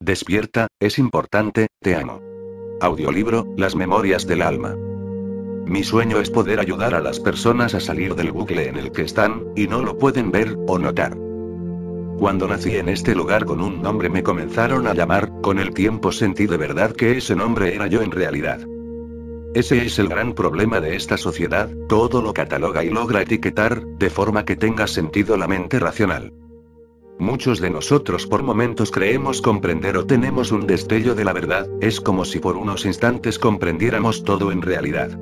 Despierta, es importante, te amo. Audiolibro, Las Memorias del Alma. Mi sueño es poder ayudar a las personas a salir del bucle en el que están, y no lo pueden ver, o notar. Cuando nací en este lugar con un nombre me comenzaron a llamar, con el tiempo sentí de verdad que ese nombre era yo en realidad. Ese es el gran problema de esta sociedad, todo lo cataloga y logra etiquetar, de forma que tenga sentido la mente racional. Muchos de nosotros por momentos creemos comprender o tenemos un destello de la verdad, es como si por unos instantes comprendiéramos todo en realidad.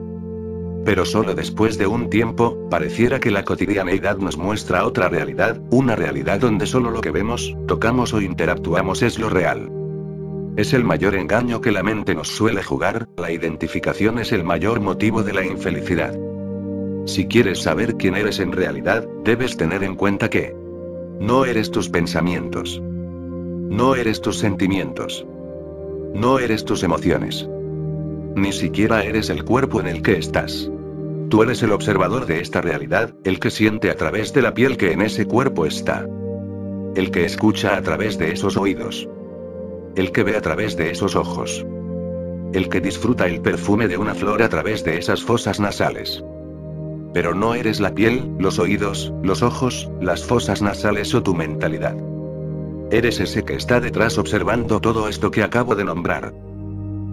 Pero solo después de un tiempo, pareciera que la cotidianeidad nos muestra otra realidad, una realidad donde solo lo que vemos, tocamos o interactuamos es lo real. Es el mayor engaño que la mente nos suele jugar, la identificación es el mayor motivo de la infelicidad. Si quieres saber quién eres en realidad, debes tener en cuenta que, no eres tus pensamientos. No eres tus sentimientos. No eres tus emociones. Ni siquiera eres el cuerpo en el que estás. Tú eres el observador de esta realidad, el que siente a través de la piel que en ese cuerpo está. El que escucha a través de esos oídos. El que ve a través de esos ojos. El que disfruta el perfume de una flor a través de esas fosas nasales. Pero no eres la piel, los oídos, los ojos, las fosas nasales o tu mentalidad. Eres ese que está detrás observando todo esto que acabo de nombrar.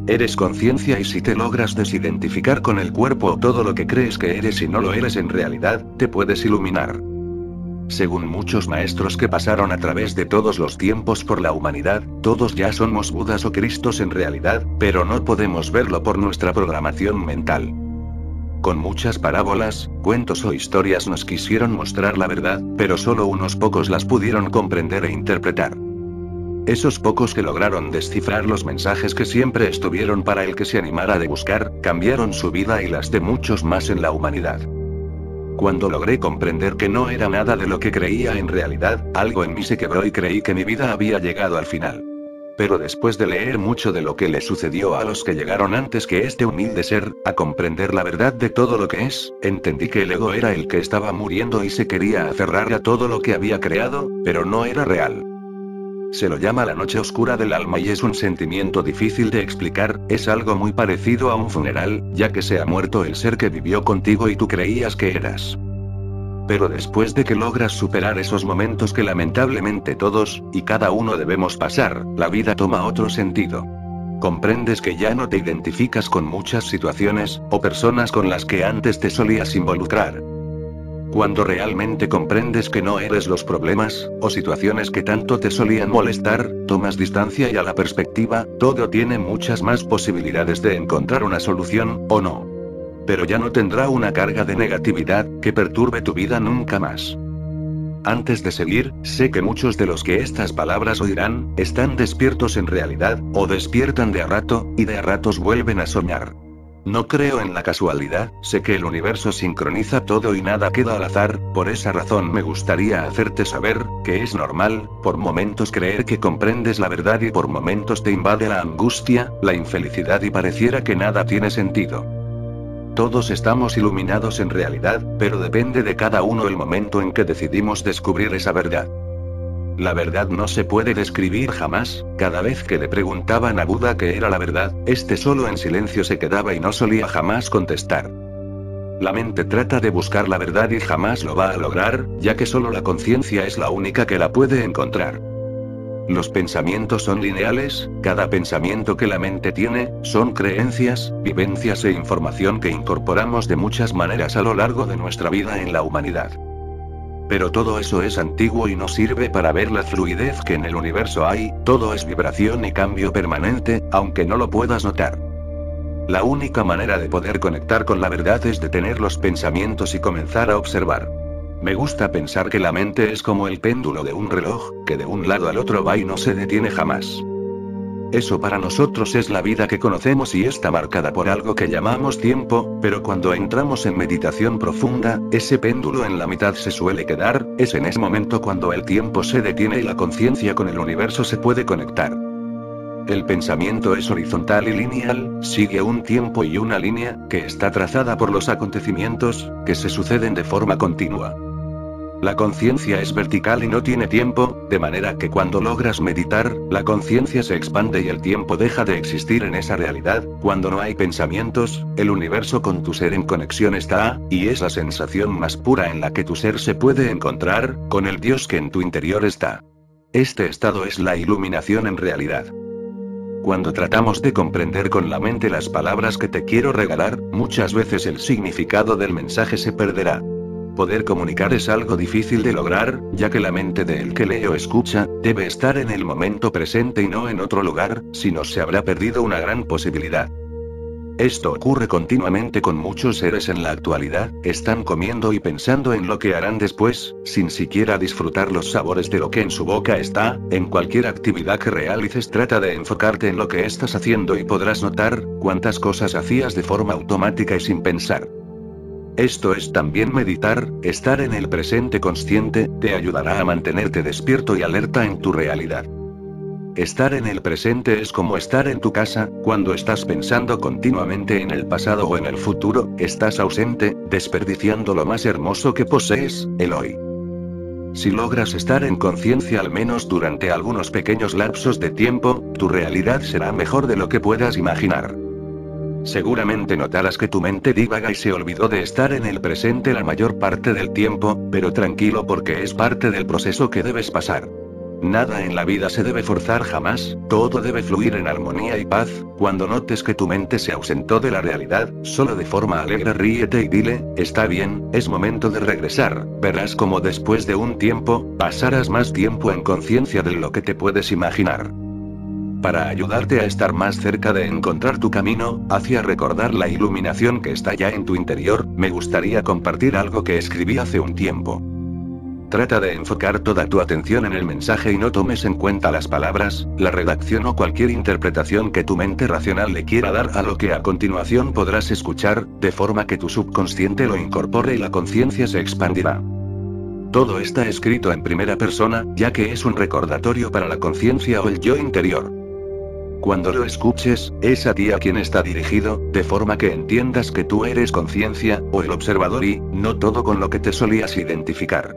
Eres conciencia y si te logras desidentificar con el cuerpo o todo lo que crees que eres y no lo eres en realidad, te puedes iluminar. Según muchos maestros que pasaron a través de todos los tiempos por la humanidad, todos ya somos Budas o Cristos en realidad, pero no podemos verlo por nuestra programación mental. Con muchas parábolas, cuentos o historias nos quisieron mostrar la verdad, pero solo unos pocos las pudieron comprender e interpretar. Esos pocos que lograron descifrar los mensajes que siempre estuvieron para el que se animara de buscar, cambiaron su vida y las de muchos más en la humanidad. Cuando logré comprender que no era nada de lo que creía en realidad, algo en mí se quebró y creí que mi vida había llegado al final. Pero después de leer mucho de lo que le sucedió a los que llegaron antes que este humilde ser, a comprender la verdad de todo lo que es, entendí que el ego era el que estaba muriendo y se quería aferrar a todo lo que había creado, pero no era real. Se lo llama la noche oscura del alma y es un sentimiento difícil de explicar, es algo muy parecido a un funeral, ya que se ha muerto el ser que vivió contigo y tú creías que eras. Pero después de que logras superar esos momentos que lamentablemente todos, y cada uno debemos pasar, la vida toma otro sentido. Comprendes que ya no te identificas con muchas situaciones, o personas con las que antes te solías involucrar. Cuando realmente comprendes que no eres los problemas, o situaciones que tanto te solían molestar, tomas distancia y a la perspectiva, todo tiene muchas más posibilidades de encontrar una solución, o no pero ya no tendrá una carga de negatividad que perturbe tu vida nunca más. Antes de seguir, sé que muchos de los que estas palabras oirán, están despiertos en realidad, o despiertan de a rato, y de a ratos vuelven a soñar. No creo en la casualidad, sé que el universo sincroniza todo y nada queda al azar, por esa razón me gustaría hacerte saber, que es normal, por momentos creer que comprendes la verdad y por momentos te invade la angustia, la infelicidad y pareciera que nada tiene sentido. Todos estamos iluminados en realidad, pero depende de cada uno el momento en que decidimos descubrir esa verdad. La verdad no se puede describir jamás, cada vez que le preguntaban a Buda qué era la verdad, este solo en silencio se quedaba y no solía jamás contestar. La mente trata de buscar la verdad y jamás lo va a lograr, ya que solo la conciencia es la única que la puede encontrar. Los pensamientos son lineales, cada pensamiento que la mente tiene, son creencias, vivencias e información que incorporamos de muchas maneras a lo largo de nuestra vida en la humanidad. Pero todo eso es antiguo y no sirve para ver la fluidez que en el universo hay, todo es vibración y cambio permanente, aunque no lo puedas notar. La única manera de poder conectar con la verdad es detener los pensamientos y comenzar a observar. Me gusta pensar que la mente es como el péndulo de un reloj, que de un lado al otro va y no se detiene jamás. Eso para nosotros es la vida que conocemos y está marcada por algo que llamamos tiempo, pero cuando entramos en meditación profunda, ese péndulo en la mitad se suele quedar, es en ese momento cuando el tiempo se detiene y la conciencia con el universo se puede conectar. El pensamiento es horizontal y lineal, sigue un tiempo y una línea, que está trazada por los acontecimientos, que se suceden de forma continua. La conciencia es vertical y no tiene tiempo, de manera que cuando logras meditar, la conciencia se expande y el tiempo deja de existir en esa realidad, cuando no hay pensamientos, el universo con tu ser en conexión está, y es la sensación más pura en la que tu ser se puede encontrar, con el Dios que en tu interior está. Este estado es la iluminación en realidad. Cuando tratamos de comprender con la mente las palabras que te quiero regalar, muchas veces el significado del mensaje se perderá. Poder comunicar es algo difícil de lograr, ya que la mente del que lee o escucha, debe estar en el momento presente y no en otro lugar, si no se habrá perdido una gran posibilidad. Esto ocurre continuamente con muchos seres en la actualidad, están comiendo y pensando en lo que harán después, sin siquiera disfrutar los sabores de lo que en su boca está, en cualquier actividad que realices trata de enfocarte en lo que estás haciendo y podrás notar, cuántas cosas hacías de forma automática y sin pensar. Esto es también meditar, estar en el presente consciente, te ayudará a mantenerte despierto y alerta en tu realidad. Estar en el presente es como estar en tu casa, cuando estás pensando continuamente en el pasado o en el futuro, estás ausente, desperdiciando lo más hermoso que posees, el hoy. Si logras estar en conciencia al menos durante algunos pequeños lapsos de tiempo, tu realidad será mejor de lo que puedas imaginar. Seguramente notarás que tu mente divaga y se olvidó de estar en el presente la mayor parte del tiempo, pero tranquilo porque es parte del proceso que debes pasar. Nada en la vida se debe forzar jamás, todo debe fluir en armonía y paz, cuando notes que tu mente se ausentó de la realidad, solo de forma alegre ríete y dile, está bien, es momento de regresar, verás como después de un tiempo, pasarás más tiempo en conciencia de lo que te puedes imaginar. Para ayudarte a estar más cerca de encontrar tu camino, hacia recordar la iluminación que está ya en tu interior, me gustaría compartir algo que escribí hace un tiempo. Trata de enfocar toda tu atención en el mensaje y no tomes en cuenta las palabras, la redacción o cualquier interpretación que tu mente racional le quiera dar a lo que a continuación podrás escuchar, de forma que tu subconsciente lo incorpore y la conciencia se expandirá. Todo está escrito en primera persona, ya que es un recordatorio para la conciencia o el yo interior. Cuando lo escuches, es a ti a quien está dirigido, de forma que entiendas que tú eres conciencia, o el observador y, no todo con lo que te solías identificar.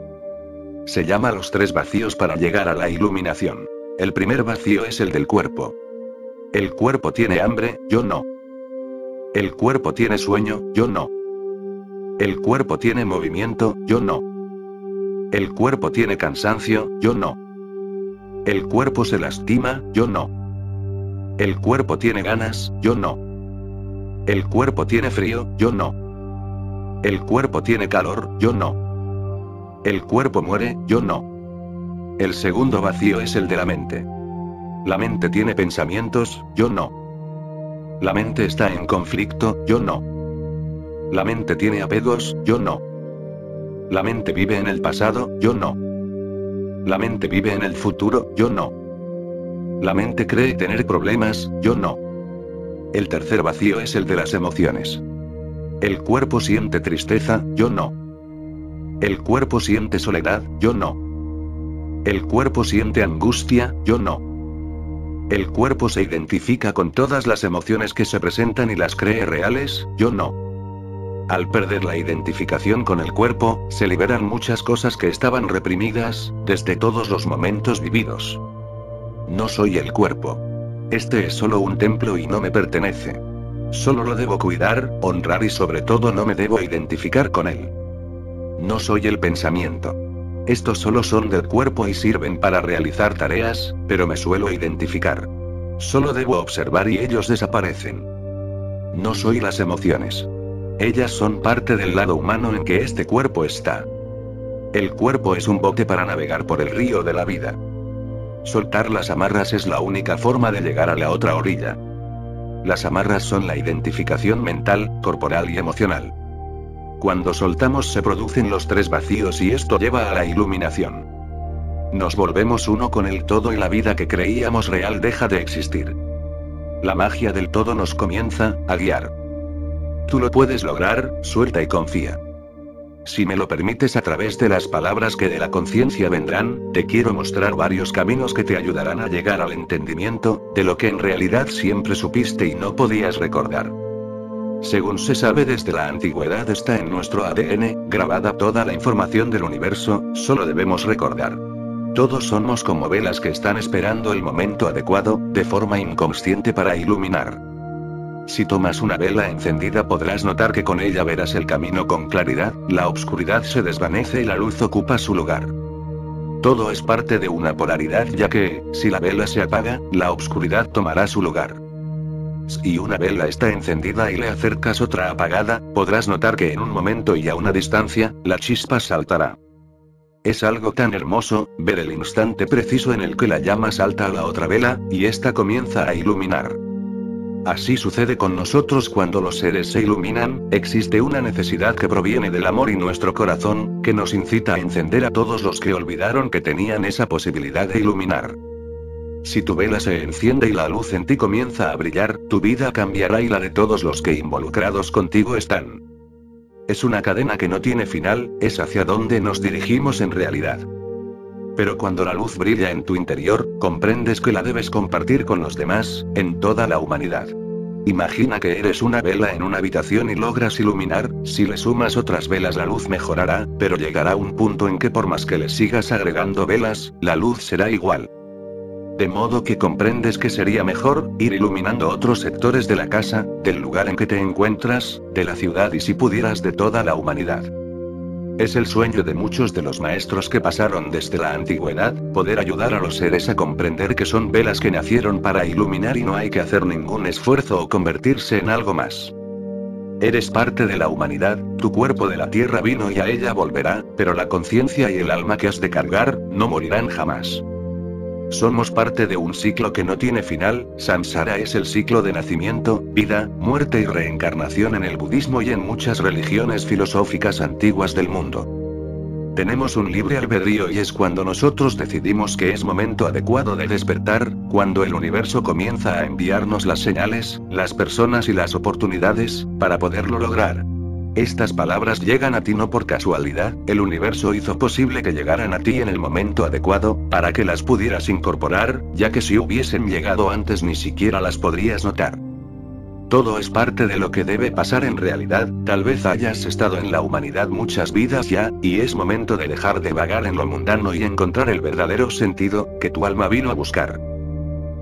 Se llama los tres vacíos para llegar a la iluminación. El primer vacío es el del cuerpo. El cuerpo tiene hambre, yo no. El cuerpo tiene sueño, yo no. El cuerpo tiene movimiento, yo no. El cuerpo tiene cansancio, yo no. El cuerpo se lastima, yo no. El cuerpo tiene ganas, yo no. El cuerpo tiene frío, yo no. El cuerpo tiene calor, yo no. El cuerpo muere, yo no. El segundo vacío es el de la mente. La mente tiene pensamientos, yo no. La mente está en conflicto, yo no. La mente tiene apegos, yo no. La mente vive en el pasado, yo no. La mente vive en el futuro, yo no. La mente cree tener problemas, yo no. El tercer vacío es el de las emociones. El cuerpo siente tristeza, yo no. El cuerpo siente soledad, yo no. El cuerpo siente angustia, yo no. El cuerpo se identifica con todas las emociones que se presentan y las cree reales, yo no. Al perder la identificación con el cuerpo, se liberan muchas cosas que estaban reprimidas, desde todos los momentos vividos. No soy el cuerpo. Este es solo un templo y no me pertenece. Solo lo debo cuidar, honrar y sobre todo no me debo identificar con él. No soy el pensamiento. Estos solo son del cuerpo y sirven para realizar tareas, pero me suelo identificar. Solo debo observar y ellos desaparecen. No soy las emociones. Ellas son parte del lado humano en que este cuerpo está. El cuerpo es un bote para navegar por el río de la vida. Soltar las amarras es la única forma de llegar a la otra orilla. Las amarras son la identificación mental, corporal y emocional. Cuando soltamos se producen los tres vacíos y esto lleva a la iluminación. Nos volvemos uno con el todo y la vida que creíamos real deja de existir. La magia del todo nos comienza a guiar. Tú lo puedes lograr, suelta y confía. Si me lo permites a través de las palabras que de la conciencia vendrán, te quiero mostrar varios caminos que te ayudarán a llegar al entendimiento, de lo que en realidad siempre supiste y no podías recordar. Según se sabe desde la antigüedad está en nuestro ADN, grabada toda la información del universo, solo debemos recordar. Todos somos como velas que están esperando el momento adecuado, de forma inconsciente para iluminar. Si tomas una vela encendida podrás notar que con ella verás el camino con claridad, la oscuridad se desvanece y la luz ocupa su lugar. Todo es parte de una polaridad ya que, si la vela se apaga, la oscuridad tomará su lugar. Si una vela está encendida y le acercas otra apagada, podrás notar que en un momento y a una distancia, la chispa saltará. Es algo tan hermoso, ver el instante preciso en el que la llama salta a la otra vela, y ésta comienza a iluminar. Así sucede con nosotros cuando los seres se iluminan, existe una necesidad que proviene del amor y nuestro corazón, que nos incita a encender a todos los que olvidaron que tenían esa posibilidad de iluminar. Si tu vela se enciende y la luz en ti comienza a brillar, tu vida cambiará y la de todos los que involucrados contigo están. Es una cadena que no tiene final, es hacia donde nos dirigimos en realidad. Pero cuando la luz brilla en tu interior, comprendes que la debes compartir con los demás, en toda la humanidad. Imagina que eres una vela en una habitación y logras iluminar, si le sumas otras velas la luz mejorará, pero llegará un punto en que por más que le sigas agregando velas, la luz será igual. De modo que comprendes que sería mejor, ir iluminando otros sectores de la casa, del lugar en que te encuentras, de la ciudad y si pudieras de toda la humanidad. Es el sueño de muchos de los maestros que pasaron desde la antigüedad, poder ayudar a los seres a comprender que son velas que nacieron para iluminar y no hay que hacer ningún esfuerzo o convertirse en algo más. Eres parte de la humanidad, tu cuerpo de la tierra vino y a ella volverá, pero la conciencia y el alma que has de cargar, no morirán jamás. Somos parte de un ciclo que no tiene final, samsara es el ciclo de nacimiento, vida, muerte y reencarnación en el budismo y en muchas religiones filosóficas antiguas del mundo. Tenemos un libre albedrío y es cuando nosotros decidimos que es momento adecuado de despertar, cuando el universo comienza a enviarnos las señales, las personas y las oportunidades, para poderlo lograr. Estas palabras llegan a ti no por casualidad, el universo hizo posible que llegaran a ti en el momento adecuado, para que las pudieras incorporar, ya que si hubiesen llegado antes ni siquiera las podrías notar. Todo es parte de lo que debe pasar en realidad, tal vez hayas estado en la humanidad muchas vidas ya, y es momento de dejar de vagar en lo mundano y encontrar el verdadero sentido, que tu alma vino a buscar.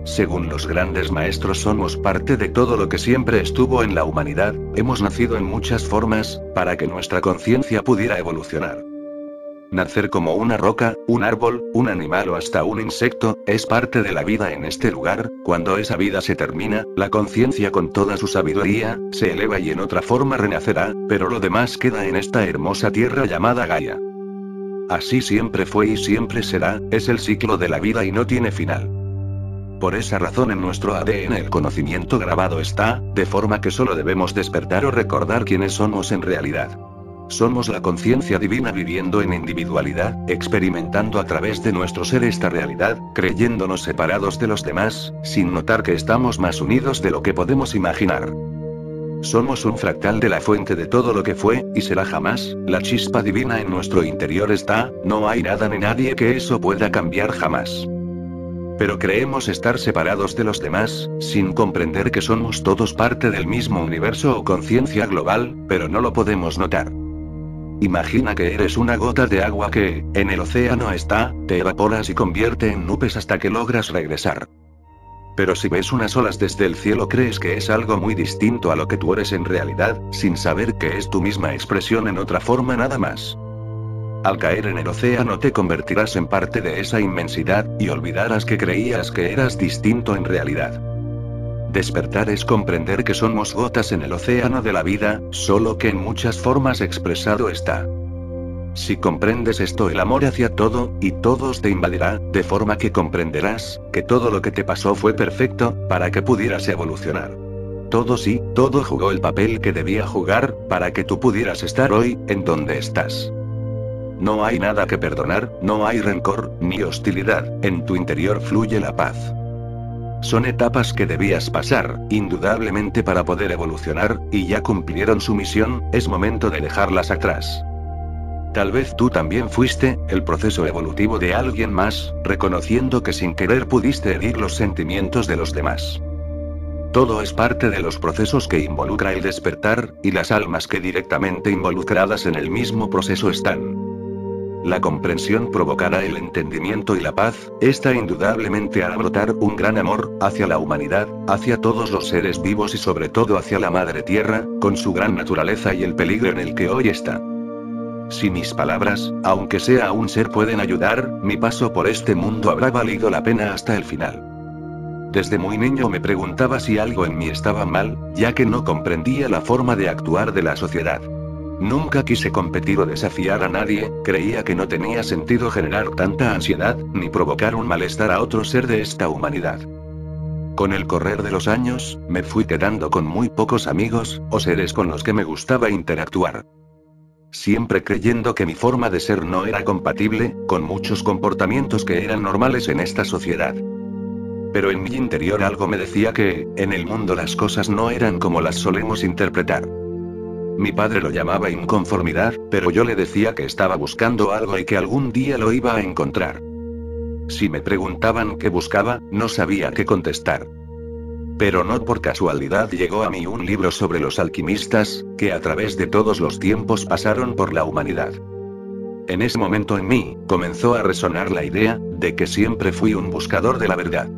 Según los grandes maestros somos parte de todo lo que siempre estuvo en la humanidad, hemos nacido en muchas formas, para que nuestra conciencia pudiera evolucionar. Nacer como una roca, un árbol, un animal o hasta un insecto, es parte de la vida en este lugar, cuando esa vida se termina, la conciencia con toda su sabiduría, se eleva y en otra forma renacerá, pero lo demás queda en esta hermosa tierra llamada Gaia. Así siempre fue y siempre será, es el ciclo de la vida y no tiene final. Por esa razón en nuestro ADN el conocimiento grabado está, de forma que solo debemos despertar o recordar quiénes somos en realidad. Somos la conciencia divina viviendo en individualidad, experimentando a través de nuestro ser esta realidad, creyéndonos separados de los demás, sin notar que estamos más unidos de lo que podemos imaginar. Somos un fractal de la fuente de todo lo que fue, y será jamás, la chispa divina en nuestro interior está, no hay nada ni nadie que eso pueda cambiar jamás. Pero creemos estar separados de los demás, sin comprender que somos todos parte del mismo universo o conciencia global, pero no lo podemos notar. Imagina que eres una gota de agua que, en el océano está, te evaporas y convierte en nubes hasta que logras regresar. Pero si ves unas olas desde el cielo crees que es algo muy distinto a lo que tú eres en realidad, sin saber que es tu misma expresión en otra forma nada más. Al caer en el océano te convertirás en parte de esa inmensidad, y olvidarás que creías que eras distinto en realidad. Despertar es comprender que somos gotas en el océano de la vida, solo que en muchas formas expresado está. Si comprendes esto el amor hacia todo, y todos te invadirá, de forma que comprenderás, que todo lo que te pasó fue perfecto, para que pudieras evolucionar. Todo sí, todo jugó el papel que debía jugar, para que tú pudieras estar hoy, en donde estás. No hay nada que perdonar, no hay rencor, ni hostilidad, en tu interior fluye la paz. Son etapas que debías pasar, indudablemente para poder evolucionar, y ya cumplieron su misión, es momento de dejarlas atrás. Tal vez tú también fuiste, el proceso evolutivo de alguien más, reconociendo que sin querer pudiste herir los sentimientos de los demás. Todo es parte de los procesos que involucra el despertar, y las almas que directamente involucradas en el mismo proceso están. La comprensión provocará el entendimiento y la paz, esta indudablemente hará brotar un gran amor, hacia la humanidad, hacia todos los seres vivos y sobre todo hacia la Madre Tierra, con su gran naturaleza y el peligro en el que hoy está. Si mis palabras, aunque sea un ser, pueden ayudar, mi paso por este mundo habrá valido la pena hasta el final. Desde muy niño me preguntaba si algo en mí estaba mal, ya que no comprendía la forma de actuar de la sociedad. Nunca quise competir o desafiar a nadie, creía que no tenía sentido generar tanta ansiedad, ni provocar un malestar a otro ser de esta humanidad. Con el correr de los años, me fui quedando con muy pocos amigos, o seres con los que me gustaba interactuar. Siempre creyendo que mi forma de ser no era compatible, con muchos comportamientos que eran normales en esta sociedad. Pero en mi interior algo me decía que, en el mundo las cosas no eran como las solemos interpretar. Mi padre lo llamaba inconformidad, pero yo le decía que estaba buscando algo y que algún día lo iba a encontrar. Si me preguntaban qué buscaba, no sabía qué contestar. Pero no por casualidad llegó a mí un libro sobre los alquimistas, que a través de todos los tiempos pasaron por la humanidad. En ese momento en mí, comenzó a resonar la idea, de que siempre fui un buscador de la verdad.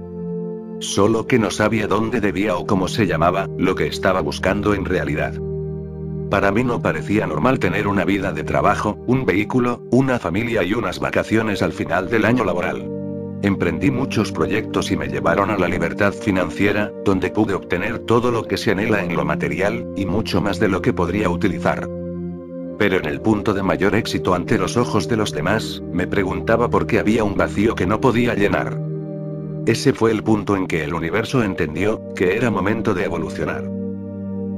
Solo que no sabía dónde debía o cómo se llamaba, lo que estaba buscando en realidad. Para mí no parecía normal tener una vida de trabajo, un vehículo, una familia y unas vacaciones al final del año laboral. Emprendí muchos proyectos y me llevaron a la libertad financiera, donde pude obtener todo lo que se anhela en lo material, y mucho más de lo que podría utilizar. Pero en el punto de mayor éxito ante los ojos de los demás, me preguntaba por qué había un vacío que no podía llenar. Ese fue el punto en que el universo entendió, que era momento de evolucionar.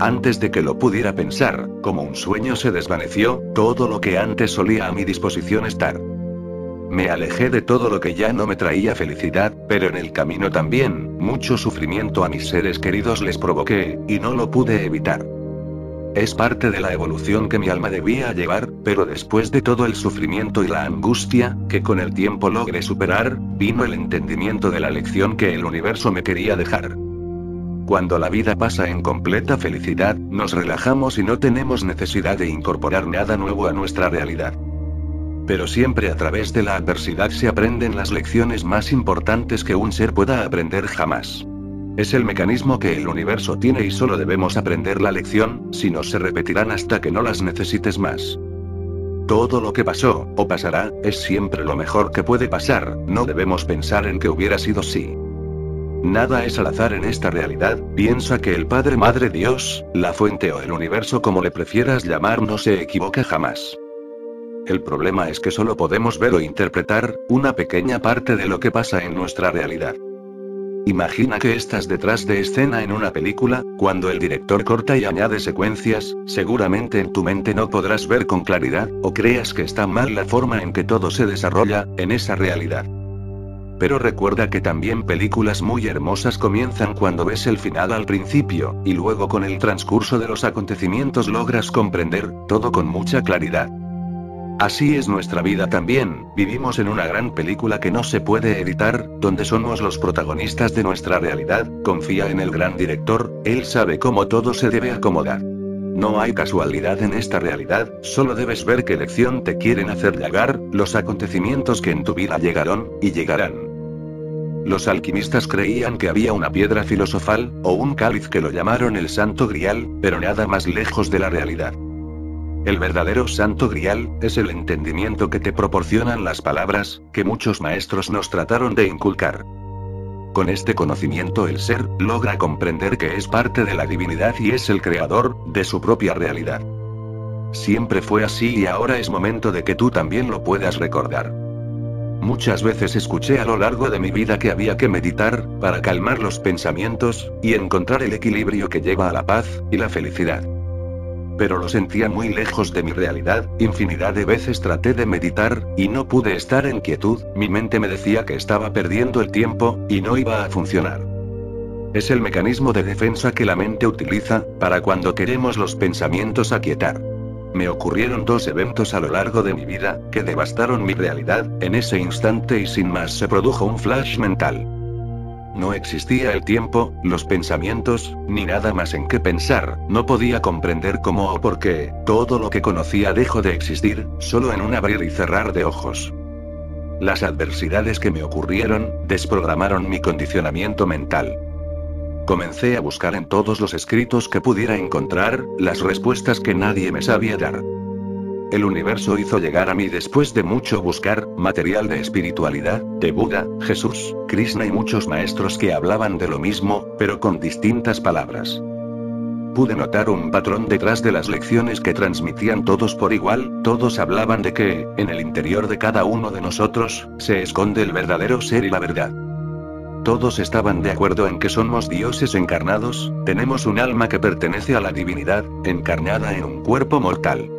Antes de que lo pudiera pensar, como un sueño se desvaneció, todo lo que antes solía a mi disposición estar. Me alejé de todo lo que ya no me traía felicidad, pero en el camino también, mucho sufrimiento a mis seres queridos les provoqué, y no lo pude evitar. Es parte de la evolución que mi alma debía llevar, pero después de todo el sufrimiento y la angustia, que con el tiempo logré superar, vino el entendimiento de la lección que el universo me quería dejar. Cuando la vida pasa en completa felicidad, nos relajamos y no tenemos necesidad de incorporar nada nuevo a nuestra realidad. Pero siempre a través de la adversidad se aprenden las lecciones más importantes que un ser pueda aprender jamás. Es el mecanismo que el universo tiene y solo debemos aprender la lección, si no se repetirán hasta que no las necesites más. Todo lo que pasó, o pasará, es siempre lo mejor que puede pasar, no debemos pensar en que hubiera sido sí. Nada es al azar en esta realidad, piensa que el Padre Madre Dios, la fuente o el universo como le prefieras llamar no se equivoca jamás. El problema es que solo podemos ver o interpretar, una pequeña parte de lo que pasa en nuestra realidad. Imagina que estás detrás de escena en una película, cuando el director corta y añade secuencias, seguramente en tu mente no podrás ver con claridad, o creas que está mal la forma en que todo se desarrolla, en esa realidad. Pero recuerda que también películas muy hermosas comienzan cuando ves el final al principio, y luego con el transcurso de los acontecimientos logras comprender, todo con mucha claridad. Así es nuestra vida también, vivimos en una gran película que no se puede editar, donde somos los protagonistas de nuestra realidad, confía en el gran director, él sabe cómo todo se debe acomodar. No hay casualidad en esta realidad, solo debes ver qué lección te quieren hacer llegar, los acontecimientos que en tu vida llegaron, y llegarán. Los alquimistas creían que había una piedra filosofal, o un cáliz que lo llamaron el Santo Grial, pero nada más lejos de la realidad. El verdadero Santo Grial, es el entendimiento que te proporcionan las palabras, que muchos maestros nos trataron de inculcar. Con este conocimiento el ser, logra comprender que es parte de la divinidad y es el creador, de su propia realidad. Siempre fue así y ahora es momento de que tú también lo puedas recordar. Muchas veces escuché a lo largo de mi vida que había que meditar, para calmar los pensamientos, y encontrar el equilibrio que lleva a la paz, y la felicidad. Pero lo sentía muy lejos de mi realidad, infinidad de veces traté de meditar, y no pude estar en quietud, mi mente me decía que estaba perdiendo el tiempo, y no iba a funcionar. Es el mecanismo de defensa que la mente utiliza, para cuando queremos los pensamientos aquietar. Me ocurrieron dos eventos a lo largo de mi vida, que devastaron mi realidad, en ese instante y sin más se produjo un flash mental. no existía el tiempo, los pensamientos, ni nada más en qué pensar, no podía comprender cómo o por qué, todo lo que conocía dejó de existir, solo en un abrir y cerrar de ojos. Las adversidades que me ocurrieron, desprogramaron mi condicionamiento mental. Comencé a buscar en todos los escritos que pudiera encontrar, las respuestas que nadie me sabía dar. El universo hizo llegar a mí después de mucho buscar, material de espiritualidad, de Buda, Jesús, Krishna y muchos maestros que hablaban de lo mismo, pero con distintas palabras. Pude notar un patrón detrás de las lecciones que transmitían todos por igual, todos hablaban de que, en el interior de cada uno de nosotros, se esconde el verdadero ser y la verdad. Todos estaban de acuerdo en que somos dioses encarnados, tenemos un alma que pertenece a la divinidad, encarnada en un cuerpo mortal.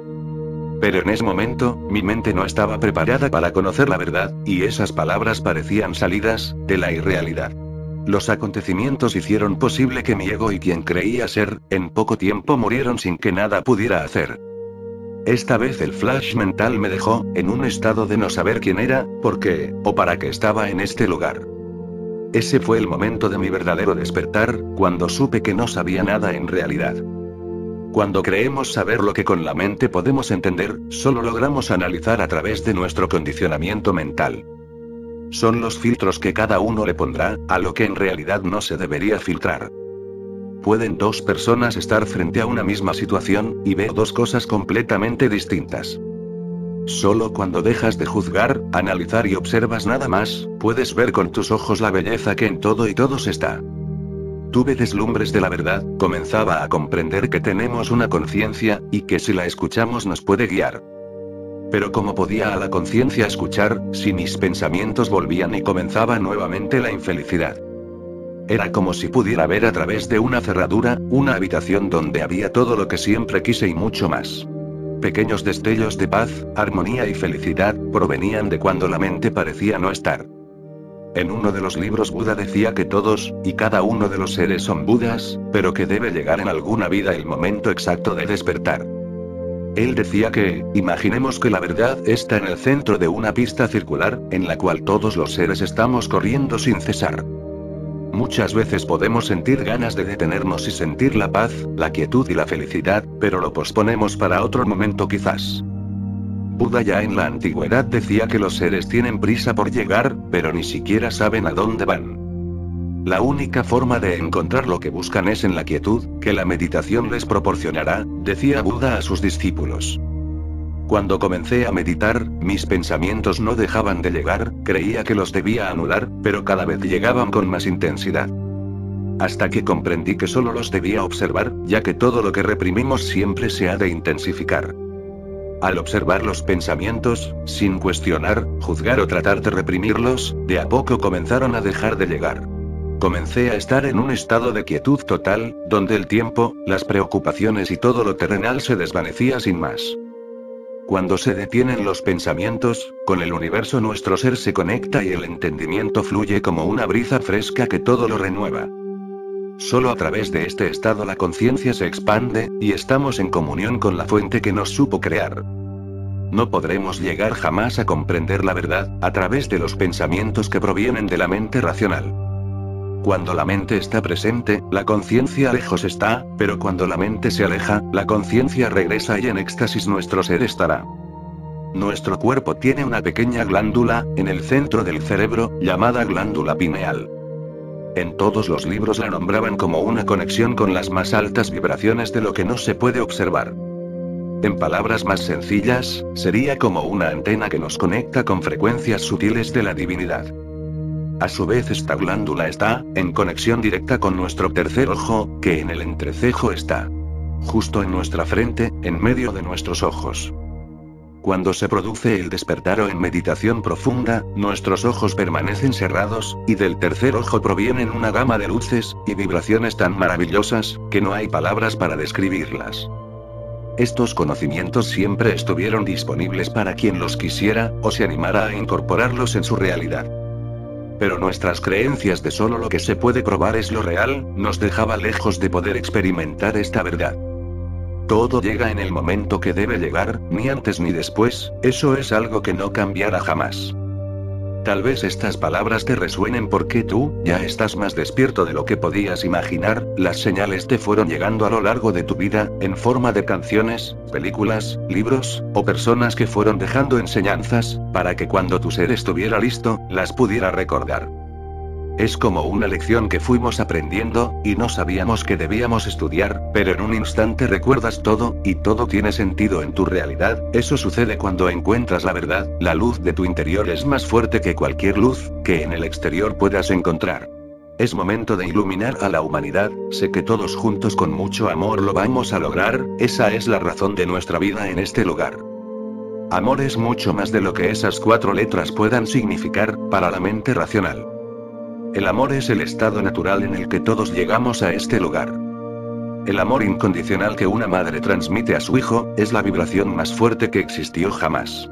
Pero en ese momento, mi mente no estaba preparada para conocer la verdad, y esas palabras parecían salidas, de la irrealidad. Los acontecimientos hicieron posible que mi ego y quien creía ser, en poco tiempo murieron sin que nada pudiera hacer. Esta vez el flash mental me dejó, en un estado de no saber quién era, por qué, o para qué estaba en este lugar. Ese fue el momento de mi verdadero despertar, cuando supe que no sabía nada en realidad. Cuando creemos saber lo que con la mente podemos entender, solo logramos analizar a través de nuestro condicionamiento mental. Son los filtros que cada uno le pondrá, a lo que en realidad no se debería filtrar. Pueden dos personas estar frente a una misma situación, y ver dos cosas completamente distintas. Solo cuando dejas de juzgar, analizar y observas nada más, puedes ver con tus ojos la belleza que en todo y todos está. Tuve deslumbres de la verdad, comenzaba a comprender que tenemos una conciencia, y que si la escuchamos nos puede guiar. Pero ¿cómo podía a la conciencia escuchar, si mis pensamientos volvían y comenzaba nuevamente la infelicidad? Era como si pudiera ver a través de una cerradura, una habitación donde había todo lo que siempre quise y mucho más. Pequeños destellos de paz, armonía y felicidad, provenían de cuando la mente parecía no estar. En uno de los libros Buda decía que todos, y cada uno de los seres son Budas, pero que debe llegar en alguna vida el momento exacto de despertar. Él decía que, imaginemos que la verdad está en el centro de una pista circular, en la cual todos los seres estamos corriendo sin cesar. Muchas veces podemos sentir ganas de detenernos y sentir la paz, la quietud y la felicidad, pero lo posponemos para otro momento quizás. Buda ya en la antigüedad decía que los seres tienen prisa por llegar, pero ni siquiera saben a dónde van. La única forma de encontrar lo que buscan es en la quietud, que la meditación les proporcionará, decía Buda a sus discípulos. Cuando comencé a meditar, mis pensamientos no dejaban de llegar, creía que los debía anular, pero cada vez llegaban con más intensidad. Hasta que comprendí que solo los debía observar, ya que todo lo que reprimimos siempre se ha de intensificar. Al observar los pensamientos, sin cuestionar, juzgar o tratar de reprimirlos, de a poco comenzaron a dejar de llegar. Comencé a estar en un estado de quietud total, donde el tiempo, las preocupaciones y todo lo terrenal se desvanecía sin más. Cuando se detienen los pensamientos, con el universo nuestro ser se conecta y el entendimiento fluye como una brisa fresca que todo lo renueva. Solo a través de este estado la conciencia se expande, y estamos en comunión con la fuente que nos supo crear. No podremos llegar jamás a comprender la verdad, a través de los pensamientos que provienen de la mente racional. Cuando la mente está presente, la conciencia lejos está, pero cuando la mente se aleja, la conciencia regresa y en éxtasis nuestro ser estará. Nuestro cuerpo tiene una pequeña glándula, en el centro del cerebro, llamada glándula pineal. En todos los libros la nombraban como una conexión con las más altas vibraciones de lo que no se puede observar. En palabras más sencillas, sería como una antena que nos conecta con frecuencias sutiles de la divinidad. A su vez esta glándula está, en conexión directa con nuestro tercer ojo, que en el entrecejo está. Justo en nuestra frente, en medio de nuestros ojos. Cuando se produce el despertar o en meditación profunda, nuestros ojos permanecen cerrados, y del tercer ojo provienen una gama de luces, y vibraciones tan maravillosas, que no hay palabras para describirlas. Estos conocimientos siempre estuvieron disponibles para quien los quisiera, o se animara a incorporarlos en su realidad. Pero nuestras creencias de solo lo que se puede probar es lo real, nos dejaba lejos de poder experimentar esta verdad. Todo llega en el momento que debe llegar, ni antes ni después, eso es algo que no cambiará jamás. Tal vez estas palabras te resuenen porque tú, ya estás más despierto de lo que podías imaginar, las señales te fueron llegando a lo largo de tu vida, en forma de canciones, películas, libros, o personas que fueron dejando enseñanzas, para que cuando tu ser estuviera listo, las pudiera recordar. Es como una lección que fuimos aprendiendo, y no sabíamos que debíamos estudiar, pero en un instante recuerdas todo, y todo tiene sentido en tu realidad, eso sucede cuando encuentras la verdad, la luz de tu interior es más fuerte que cualquier luz, que en el exterior puedas encontrar. Es momento de iluminar a la humanidad, sé que todos juntos con mucho amor lo vamos a lograr, esa es la razón de nuestra vida en este lugar. Amor es mucho más de lo que esas cuatro letras puedan significar, para la mente racional. El amor es el estado natural en el que todos llegamos a este lugar. El amor incondicional que una madre transmite a su hijo, es la vibración más fuerte que existió jamás.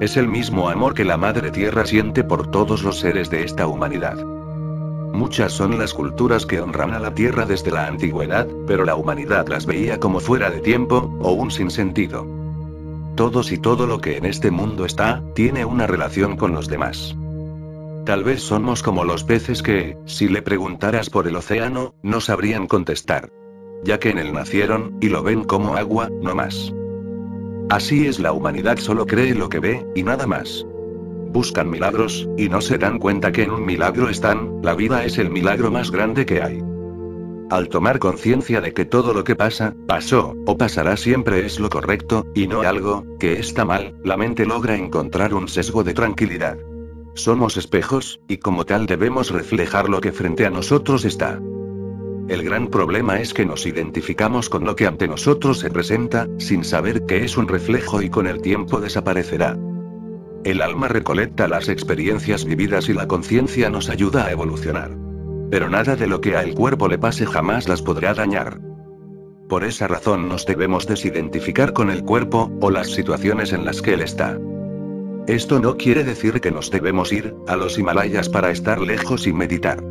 Es el mismo amor que la Madre Tierra siente por todos los seres de esta humanidad. Muchas son las culturas que honran a la Tierra desde la antigüedad, pero la humanidad las veía como fuera de tiempo, o un sinsentido. Todos y todo lo que en este mundo está, tiene una relación con los demás. Tal vez somos como los peces que, si le preguntaras por el océano, no sabrían contestar. Ya que en él nacieron, y lo ven como agua, no más. Así es la humanidad, solo cree lo que ve, y nada más. Buscan milagros, y no se dan cuenta que en un milagro están, la vida es el milagro más grande que hay. Al tomar conciencia de que todo lo que pasa, pasó, o pasará siempre es lo correcto, y no algo, que está mal, la mente logra encontrar un sesgo de tranquilidad. Somos espejos, y como tal debemos reflejar lo que frente a nosotros está. El gran problema es que nos identificamos con lo que ante nosotros se presenta, sin saber que es un reflejo y con el tiempo desaparecerá. El alma recolecta las experiencias vividas y la conciencia nos ayuda a evolucionar. Pero nada de lo que al cuerpo le pase jamás las podrá dañar. Por esa razón nos debemos desidentificar con el cuerpo, o las situaciones en las que él está. Esto no quiere decir que nos debemos ir a los Himalayas para estar lejos y meditar.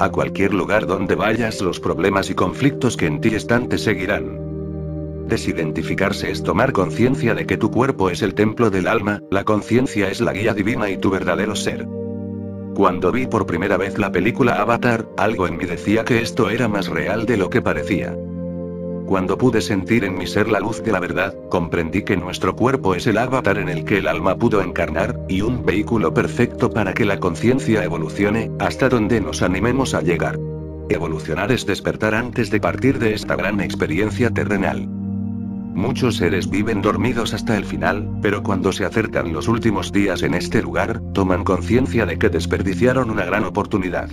A cualquier lugar donde vayas los problemas y conflictos que en ti están te seguirán. Desidentificarse es tomar conciencia de que tu cuerpo es el templo del alma, la conciencia es la guía divina y tu verdadero ser. Cuando vi por primera vez la película Avatar, algo en mí decía que esto era más real de lo que parecía. Cuando pude sentir en mi ser la luz de la verdad, comprendí que nuestro cuerpo es el avatar en el que el alma pudo encarnar, y un vehículo perfecto para que la conciencia evolucione, hasta donde nos animemos a llegar. Evolucionar es despertar antes de partir de esta gran experiencia terrenal. Muchos seres viven dormidos hasta el final, pero cuando se acercan los últimos días en este lugar, toman conciencia de que desperdiciaron una gran oportunidad.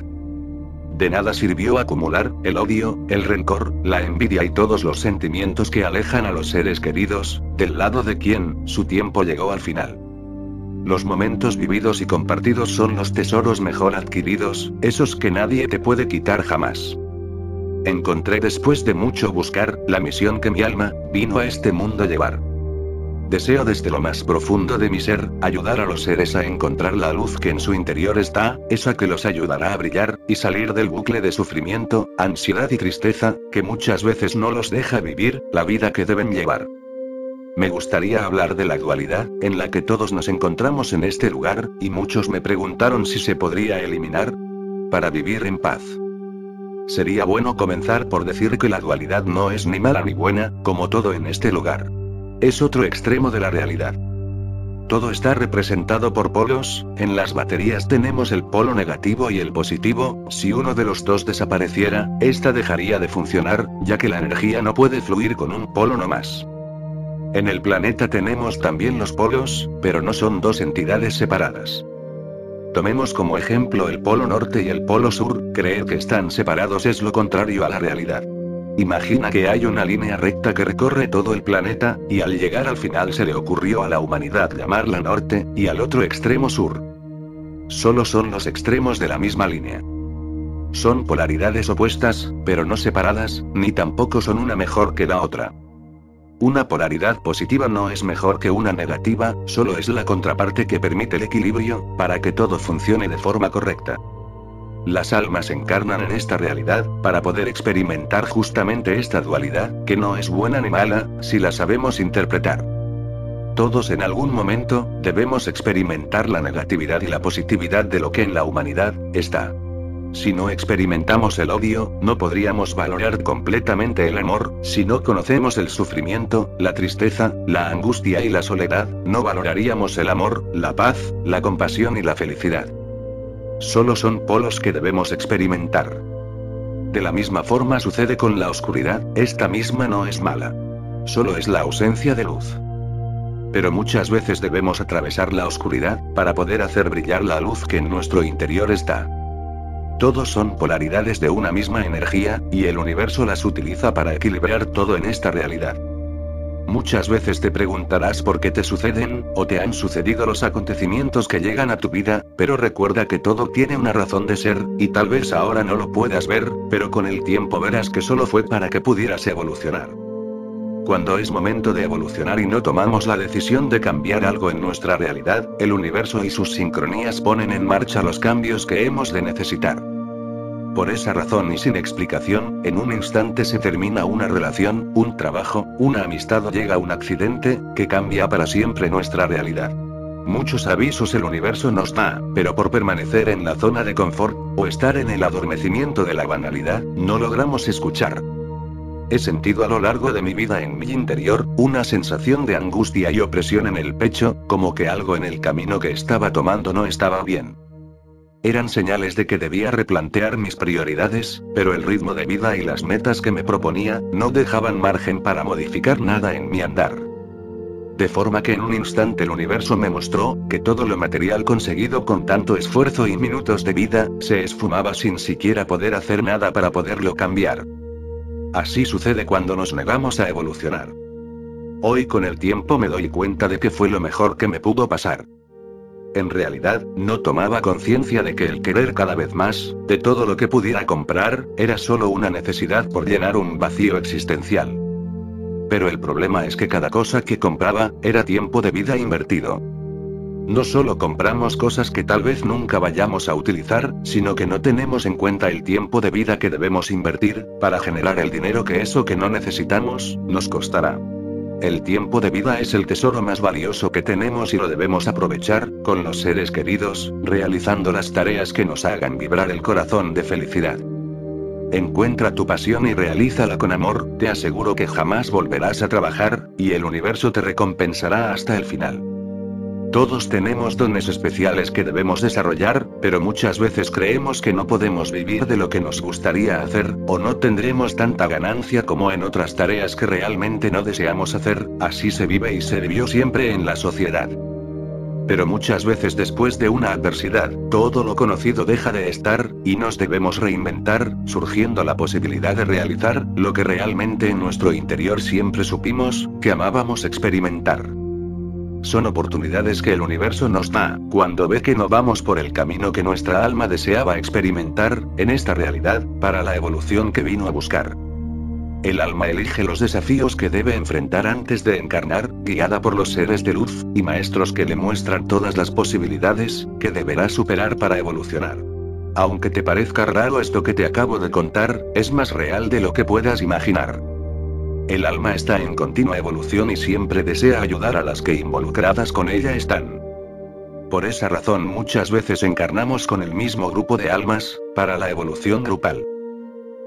De nada sirvió acumular, el odio, el rencor, la envidia y todos los sentimientos que alejan a los seres queridos, del lado de quien, su tiempo llegó al final. Los momentos vividos y compartidos son los tesoros mejor adquiridos, esos que nadie te puede quitar jamás. Encontré después de mucho buscar, la misión que mi alma, vino a este mundo llevar. Deseo desde lo más profundo de mi ser, ayudar a los seres a encontrar la luz que en su interior está, esa que los ayudará a brillar, y salir del bucle de sufrimiento, ansiedad y tristeza, que muchas veces no los deja vivir, la vida que deben llevar. Me gustaría hablar de la dualidad, en la que todos nos encontramos en este lugar, y muchos me preguntaron si se podría eliminar para vivir en paz. Sería bueno comenzar por decir que la dualidad no es ni mala ni buena, como todo en este lugar. Es otro extremo de la realidad. Todo está representado por polos, en las baterías tenemos el polo negativo y el positivo, si uno de los dos desapareciera, esta dejaría de funcionar, ya que la energía no puede fluir con un polo no más. En el planeta tenemos también los polos, pero no son dos entidades separadas. Tomemos como ejemplo el polo norte y el polo sur, creer que están separados es lo contrario a la realidad. Imagina que hay una línea recta que recorre todo el planeta, y al llegar al final se le ocurrió a la humanidad llamarla norte, y al otro extremo sur. Solo son los extremos de la misma línea. Son polaridades opuestas, pero no separadas, ni tampoco son una mejor que la otra. Una polaridad positiva no es mejor que una negativa, solo es la contraparte que permite el equilibrio, para que todo funcione de forma correcta. Las almas encarnan en esta realidad, para poder experimentar justamente esta dualidad, que no es buena ni mala, si la sabemos interpretar. Todos en algún momento, debemos experimentar la negatividad y la positividad de lo que en la humanidad está. Si no experimentamos el odio, no podríamos valorar completamente el amor, si no conocemos el sufrimiento, la tristeza, la angustia y la soledad, no valoraríamos el amor, la paz, la compasión y la felicidad. Solo son polos que debemos experimentar. De la misma forma sucede con la oscuridad, esta misma no es mala. Solo es la ausencia de luz. Pero muchas veces debemos atravesar la oscuridad, para poder hacer brillar la luz que en nuestro interior está. Todos son polaridades de una misma energía, y el universo las utiliza para equilibrar todo en esta realidad. Muchas veces te preguntarás por qué te suceden, o te han sucedido los acontecimientos que llegan a tu vida, pero recuerda que todo tiene una razón de ser, y tal vez ahora no lo puedas ver, pero con el tiempo verás que solo fue para que pudieras evolucionar. Cuando es momento de evolucionar y no tomamos la decisión de cambiar algo en nuestra realidad, el universo y sus sincronías ponen en marcha los cambios que hemos de necesitar. Por esa razón y sin explicación, en un instante se termina una relación, un trabajo, una amistad o llega un accidente, que cambia para siempre nuestra realidad. Muchos avisos el universo nos da, pero por permanecer en la zona de confort, o estar en el adormecimiento de la banalidad, no logramos escuchar. He sentido a lo largo de mi vida en mi interior, una sensación de angustia y opresión en el pecho, como que algo en el camino que estaba tomando no estaba bien. Eran señales de que debía replantear mis prioridades, pero el ritmo de vida y las metas que me proponía, no dejaban margen para modificar nada en mi andar. De forma que en un instante el universo me mostró, que todo lo material conseguido con tanto esfuerzo y minutos de vida, se esfumaba sin siquiera poder hacer nada para poderlo cambiar. Así sucede cuando nos negamos a evolucionar. Hoy con el tiempo me doy cuenta de que fue lo mejor que me pudo pasar. En realidad, no tomaba conciencia de que el querer cada vez más, de todo lo que pudiera comprar, era solo una necesidad por llenar un vacío existencial. Pero el problema es que cada cosa que compraba, era tiempo de vida invertido. No solo compramos cosas que tal vez nunca vayamos a utilizar, sino que no tenemos en cuenta el tiempo de vida que debemos invertir, para generar el dinero que eso que no necesitamos, nos costará. El tiempo de vida es el tesoro más valioso que tenemos y lo debemos aprovechar, con los seres queridos, realizando las tareas que nos hagan vibrar el corazón de felicidad. Encuentra tu pasión y realízala con amor, te aseguro que jamás volverás a trabajar, y el universo te recompensará hasta el final. Todos tenemos dones especiales que debemos desarrollar, pero muchas veces creemos que no podemos vivir de lo que nos gustaría hacer, o no tendremos tanta ganancia como en otras tareas que realmente no deseamos hacer, así se vive y se vivió siempre en la sociedad. Pero muchas veces después de una adversidad, todo lo conocido deja de estar, y nos debemos reinventar, surgiendo la posibilidad de realizar, lo que realmente en nuestro interior siempre supimos, que amábamos experimentar. Son oportunidades que el universo nos da, cuando ve que no vamos por el camino que nuestra alma deseaba experimentar, en esta realidad, para la evolución que vino a buscar. El alma elige los desafíos que debe enfrentar antes de encarnar, guiada por los seres de luz, y maestros que le muestran todas las posibilidades, que deberá superar para evolucionar. Aunque te parezca raro esto que te acabo de contar, es más real de lo que puedas imaginar. El alma está en continua evolución y siempre desea ayudar a las que involucradas con ella están. Por esa razón muchas veces encarnamos con el mismo grupo de almas, para la evolución grupal.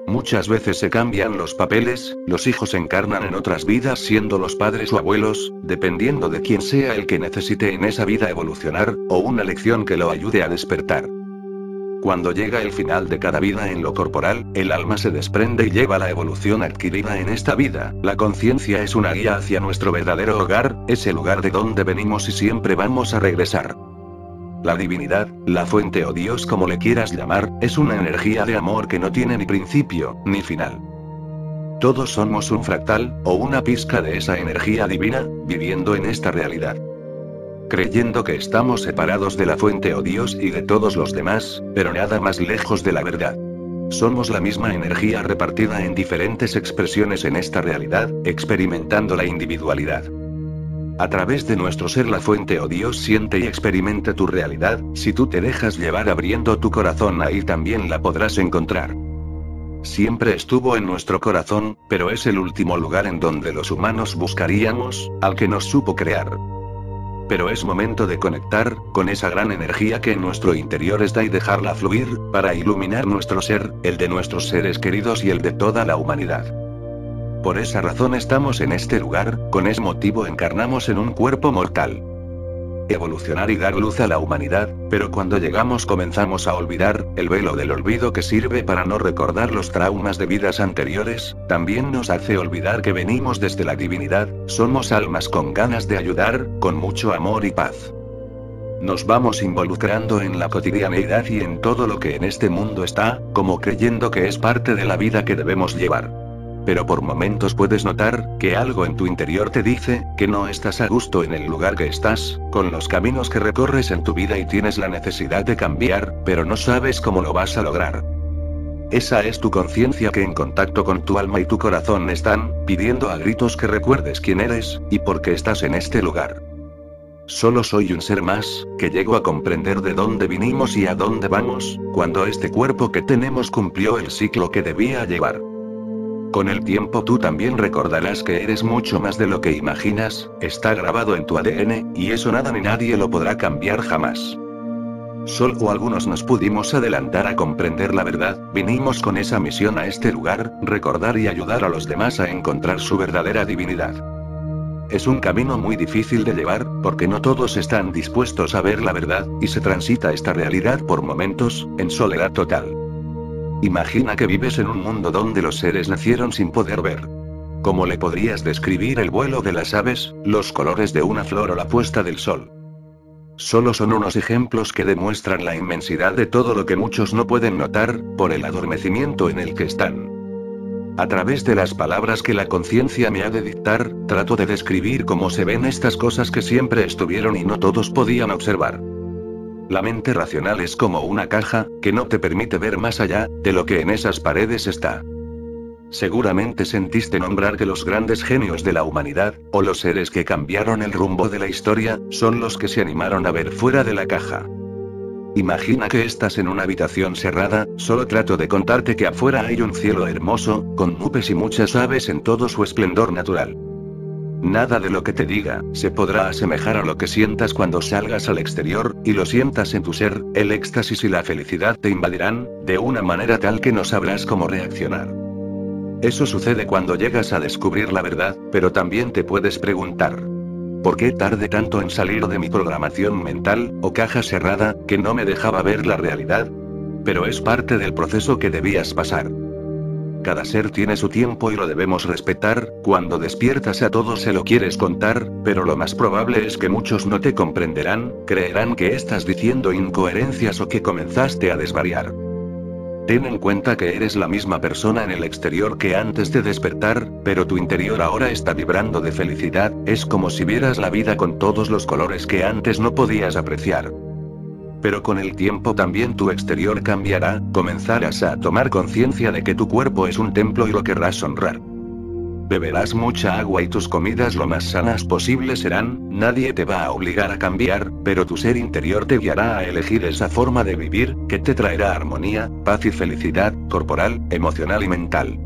Muchas veces se cambian los papeles, los hijos encarnan en otras vidas siendo los padres o abuelos, dependiendo de quién sea el que necesite en esa vida evolucionar, o una lección que lo ayude a despertar. Cuando llega el final de cada vida en lo corporal, el alma se desprende y lleva la evolución adquirida en esta vida. La conciencia es una guía hacia nuestro verdadero hogar, es el lugar de donde venimos y siempre vamos a regresar. La divinidad, la fuente o Dios como le quieras llamar, es una energía de amor que no tiene ni principio, ni final. Todos somos un fractal, o una pizca de esa energía divina, viviendo en esta realidad creyendo que estamos separados de la fuente o Dios y de todos los demás, pero nada más lejos de la verdad. Somos la misma energía repartida en diferentes expresiones en esta realidad, experimentando la individualidad. A través de nuestro ser la fuente o Dios siente y experimenta tu realidad, si tú te dejas llevar abriendo tu corazón ahí también la podrás encontrar. Siempre estuvo en nuestro corazón, pero es el último lugar en donde los humanos buscaríamos, al que nos supo crear. Pero es momento de conectar con esa gran energía que en nuestro interior está y dejarla fluir, para iluminar nuestro ser, el de nuestros seres queridos y el de toda la humanidad. Por esa razón estamos en este lugar, con ese motivo encarnamos en un cuerpo mortal evolucionar y dar luz a la humanidad, pero cuando llegamos comenzamos a olvidar, el velo del olvido que sirve para no recordar los traumas de vidas anteriores, también nos hace olvidar que venimos desde la divinidad, somos almas con ganas de ayudar, con mucho amor y paz. Nos vamos involucrando en la cotidianeidad y en todo lo que en este mundo está, como creyendo que es parte de la vida que debemos llevar pero por momentos puedes notar que algo en tu interior te dice que no estás a gusto en el lugar que estás, con los caminos que recorres en tu vida y tienes la necesidad de cambiar, pero no sabes cómo lo vas a lograr. Esa es tu conciencia que en contacto con tu alma y tu corazón están, pidiendo a gritos que recuerdes quién eres, y por qué estás en este lugar. Solo soy un ser más, que llego a comprender de dónde vinimos y a dónde vamos, cuando este cuerpo que tenemos cumplió el ciclo que debía llevar. Con el tiempo tú también recordarás que eres mucho más de lo que imaginas, está grabado en tu ADN, y eso nada ni nadie lo podrá cambiar jamás. Solo algunos nos pudimos adelantar a comprender la verdad, vinimos con esa misión a este lugar, recordar y ayudar a los demás a encontrar su verdadera divinidad. Es un camino muy difícil de llevar, porque no todos están dispuestos a ver la verdad, y se transita esta realidad por momentos, en soledad total. Imagina que vives en un mundo donde los seres nacieron sin poder ver. ¿Cómo le podrías describir el vuelo de las aves, los colores de una flor o la puesta del sol? Solo son unos ejemplos que demuestran la inmensidad de todo lo que muchos no pueden notar, por el adormecimiento en el que están. A través de las palabras que la conciencia me ha de dictar, trato de describir cómo se ven estas cosas que siempre estuvieron y no todos podían observar. La mente racional es como una caja, que no te permite ver más allá, de lo que en esas paredes está. Seguramente sentiste nombrar que los grandes genios de la humanidad, o los seres que cambiaron el rumbo de la historia, son los que se animaron a ver fuera de la caja. Imagina que estás en una habitación cerrada, solo trato de contarte que afuera hay un cielo hermoso, con nubes y muchas aves en todo su esplendor natural. Nada de lo que te diga, se podrá asemejar a lo que sientas cuando salgas al exterior, y lo sientas en tu ser, el éxtasis y la felicidad te invadirán, de una manera tal que no sabrás cómo reaccionar. Eso sucede cuando llegas a descubrir la verdad, pero también te puedes preguntar, ¿por qué tardé tanto en salir de mi programación mental, o caja cerrada, que no me dejaba ver la realidad? Pero es parte del proceso que debías pasar. Cada ser tiene su tiempo y lo debemos respetar, cuando despiertas a todos se lo quieres contar, pero lo más probable es que muchos no te comprenderán, creerán que estás diciendo incoherencias o que comenzaste a desvariar. Ten en cuenta que eres la misma persona en el exterior que antes de despertar, pero tu interior ahora está vibrando de felicidad, es como si vieras la vida con todos los colores que antes no podías apreciar. Pero con el tiempo también tu exterior cambiará, comenzarás a tomar conciencia de que tu cuerpo es un templo y lo querrás honrar. Beberás mucha agua y tus comidas lo más sanas posible serán, nadie te va a obligar a cambiar, pero tu ser interior te guiará a elegir esa forma de vivir, que te traerá armonía, paz y felicidad, corporal, emocional y mental.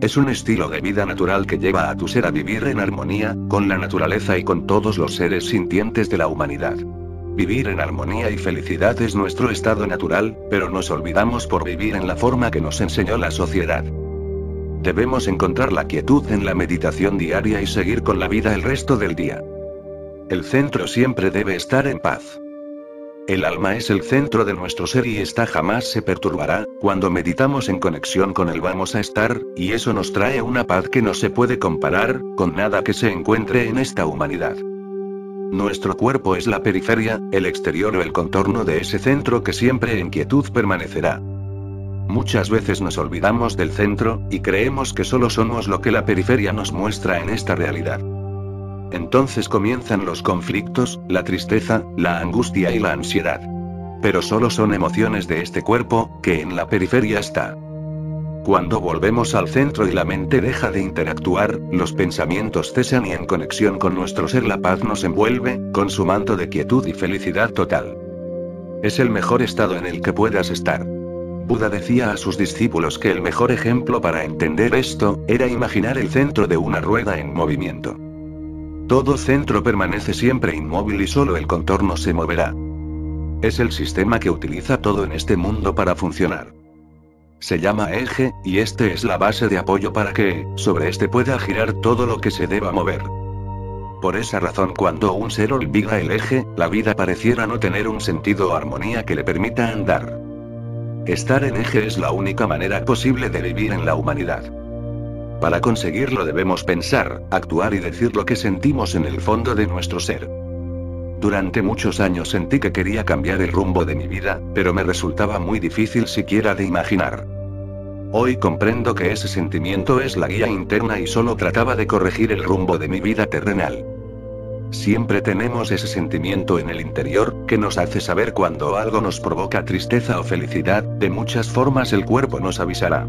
Es un estilo de vida natural que lleva a tu ser a vivir en armonía, con la naturaleza y con todos los seres sintientes de la humanidad. Vivir en armonía y felicidad es nuestro estado natural, pero nos olvidamos por vivir en la forma que nos enseñó la sociedad. Debemos encontrar la quietud en la meditación diaria y seguir con la vida el resto del día. El centro siempre debe estar en paz. El alma es el centro de nuestro ser y esta jamás se perturbará, cuando meditamos en conexión con él vamos a estar, y eso nos trae una paz que no se puede comparar, con nada que se encuentre en esta humanidad. Nuestro cuerpo es la periferia, el exterior o el contorno de ese centro que siempre en quietud permanecerá. Muchas veces nos olvidamos del centro, y creemos que solo somos lo que la periferia nos muestra en esta realidad. Entonces comienzan los conflictos, la tristeza, la angustia y la ansiedad. Pero solo son emociones de este cuerpo, que en la periferia está. Cuando volvemos al centro y la mente deja de interactuar, los pensamientos cesan y en conexión con nuestro ser la paz nos envuelve, con su manto de quietud y felicidad total. Es el mejor estado en el que puedas estar. Buda decía a sus discípulos que el mejor ejemplo para entender esto, era imaginar el centro de una rueda en movimiento. Todo centro permanece siempre inmóvil y solo el contorno se moverá. Es el sistema que utiliza todo en este mundo para funcionar. Se llama eje, y este es la base de apoyo para que, sobre este pueda girar todo lo que se deba mover. Por esa razón cuando un ser olvida el eje, la vida pareciera no tener un sentido o armonía que le permita andar. Estar en eje es la única manera posible de vivir en la humanidad. Para conseguirlo debemos pensar, actuar y decir lo que sentimos en el fondo de nuestro ser. Durante muchos años sentí que quería cambiar el rumbo de mi vida, pero me resultaba muy difícil siquiera de imaginar. Hoy comprendo que ese sentimiento es la guía interna y solo trataba de corregir el rumbo de mi vida terrenal. Siempre tenemos ese sentimiento en el interior, que nos hace saber cuando algo nos provoca tristeza o felicidad, de muchas formas el cuerpo nos avisará.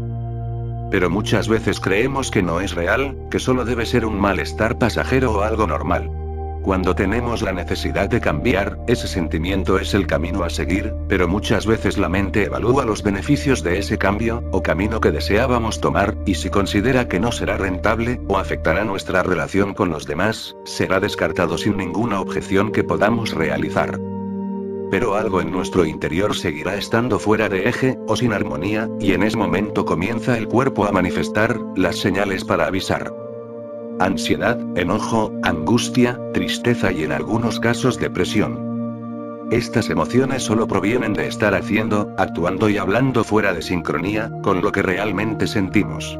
Pero muchas veces creemos que no es real, que solo debe ser un malestar pasajero o algo normal. Cuando tenemos la necesidad de cambiar, ese sentimiento es el camino a seguir, pero muchas veces la mente evalúa los beneficios de ese cambio, o camino que deseábamos tomar, y si considera que no será rentable, o afectará nuestra relación con los demás, será descartado sin ninguna objeción que podamos realizar. Pero algo en nuestro interior seguirá estando fuera de eje, o sin armonía, y en ese momento comienza el cuerpo a manifestar, las señales para avisar ansiedad, enojo, angustia, tristeza y en algunos casos depresión. Estas emociones solo provienen de estar haciendo, actuando y hablando fuera de sincronía, con lo que realmente sentimos.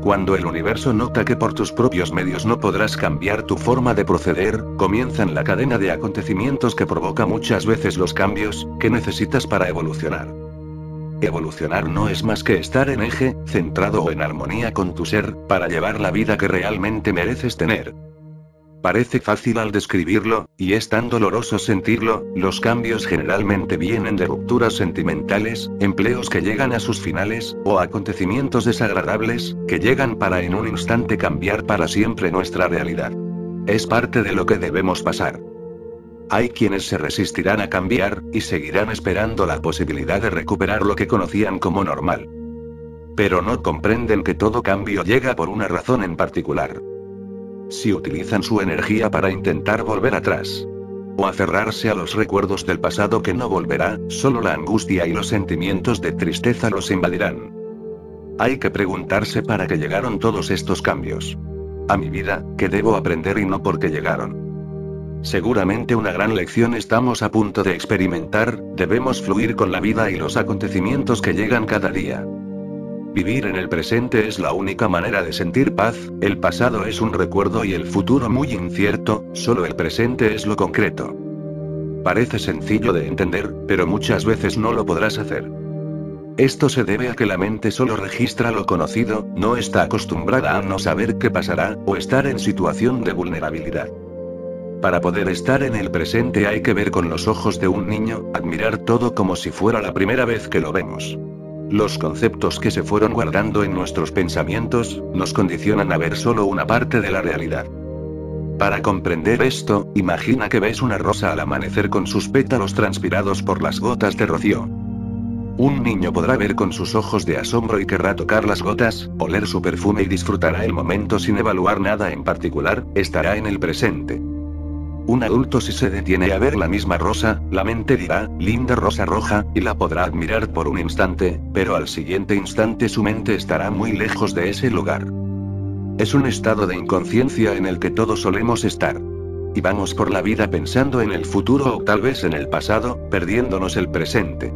Cuando el universo nota que por tus propios medios no podrás cambiar tu forma de proceder, comienzan la cadena de acontecimientos que provoca muchas veces los cambios, que necesitas para evolucionar. Evolucionar no es más que estar en eje, centrado o en armonía con tu ser, para llevar la vida que realmente mereces tener. Parece fácil al describirlo, y es tan doloroso sentirlo, los cambios generalmente vienen de rupturas sentimentales, empleos que llegan a sus finales, o acontecimientos desagradables, que llegan para en un instante cambiar para siempre nuestra realidad. Es parte de lo que debemos pasar. Hay quienes se resistirán a cambiar, y seguirán esperando la posibilidad de recuperar lo que conocían como normal. Pero no comprenden que todo cambio llega por una razón en particular. Si utilizan su energía para intentar volver atrás, o aferrarse a los recuerdos del pasado que no volverá, solo la angustia y los sentimientos de tristeza los invadirán. Hay que preguntarse para qué llegaron todos estos cambios. A mi vida, ¿qué debo aprender y no por qué llegaron? Seguramente una gran lección estamos a punto de experimentar, debemos fluir con la vida y los acontecimientos que llegan cada día. Vivir en el presente es la única manera de sentir paz, el pasado es un recuerdo y el futuro muy incierto, solo el presente es lo concreto. Parece sencillo de entender, pero muchas veces no lo podrás hacer. Esto se debe a que la mente solo registra lo conocido, no está acostumbrada a no saber qué pasará, o estar en situación de vulnerabilidad. Para poder estar en el presente hay que ver con los ojos de un niño, admirar todo como si fuera la primera vez que lo vemos. Los conceptos que se fueron guardando en nuestros pensamientos, nos condicionan a ver solo una parte de la realidad. Para comprender esto, imagina que ves una rosa al amanecer con sus pétalos transpirados por las gotas de rocío. Un niño podrá ver con sus ojos de asombro y querrá tocar las gotas, oler su perfume y disfrutará el momento sin evaluar nada en particular, estará en el presente. Un adulto si se detiene a ver la misma rosa, la mente dirá, linda rosa roja, y la podrá admirar por un instante, pero al siguiente instante su mente estará muy lejos de ese lugar. Es un estado de inconsciencia en el que todos solemos estar. Y vamos por la vida pensando en el futuro o tal vez en el pasado, perdiéndonos el presente.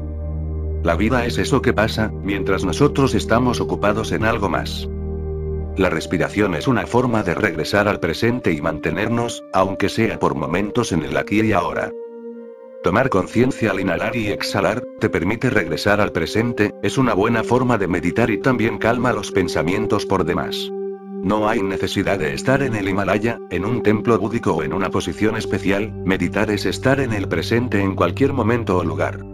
La vida es eso que pasa, mientras nosotros estamos ocupados en algo más. La respiración es una forma de regresar al presente y mantenernos, aunque sea por momentos en el aquí y ahora. Tomar conciencia al inhalar y exhalar, te permite regresar al presente, es una buena forma de meditar y también calma los pensamientos por demás. No hay necesidad de estar en el Himalaya, en un templo búdico o en una posición especial, meditar es estar en el presente en cualquier momento o lugar.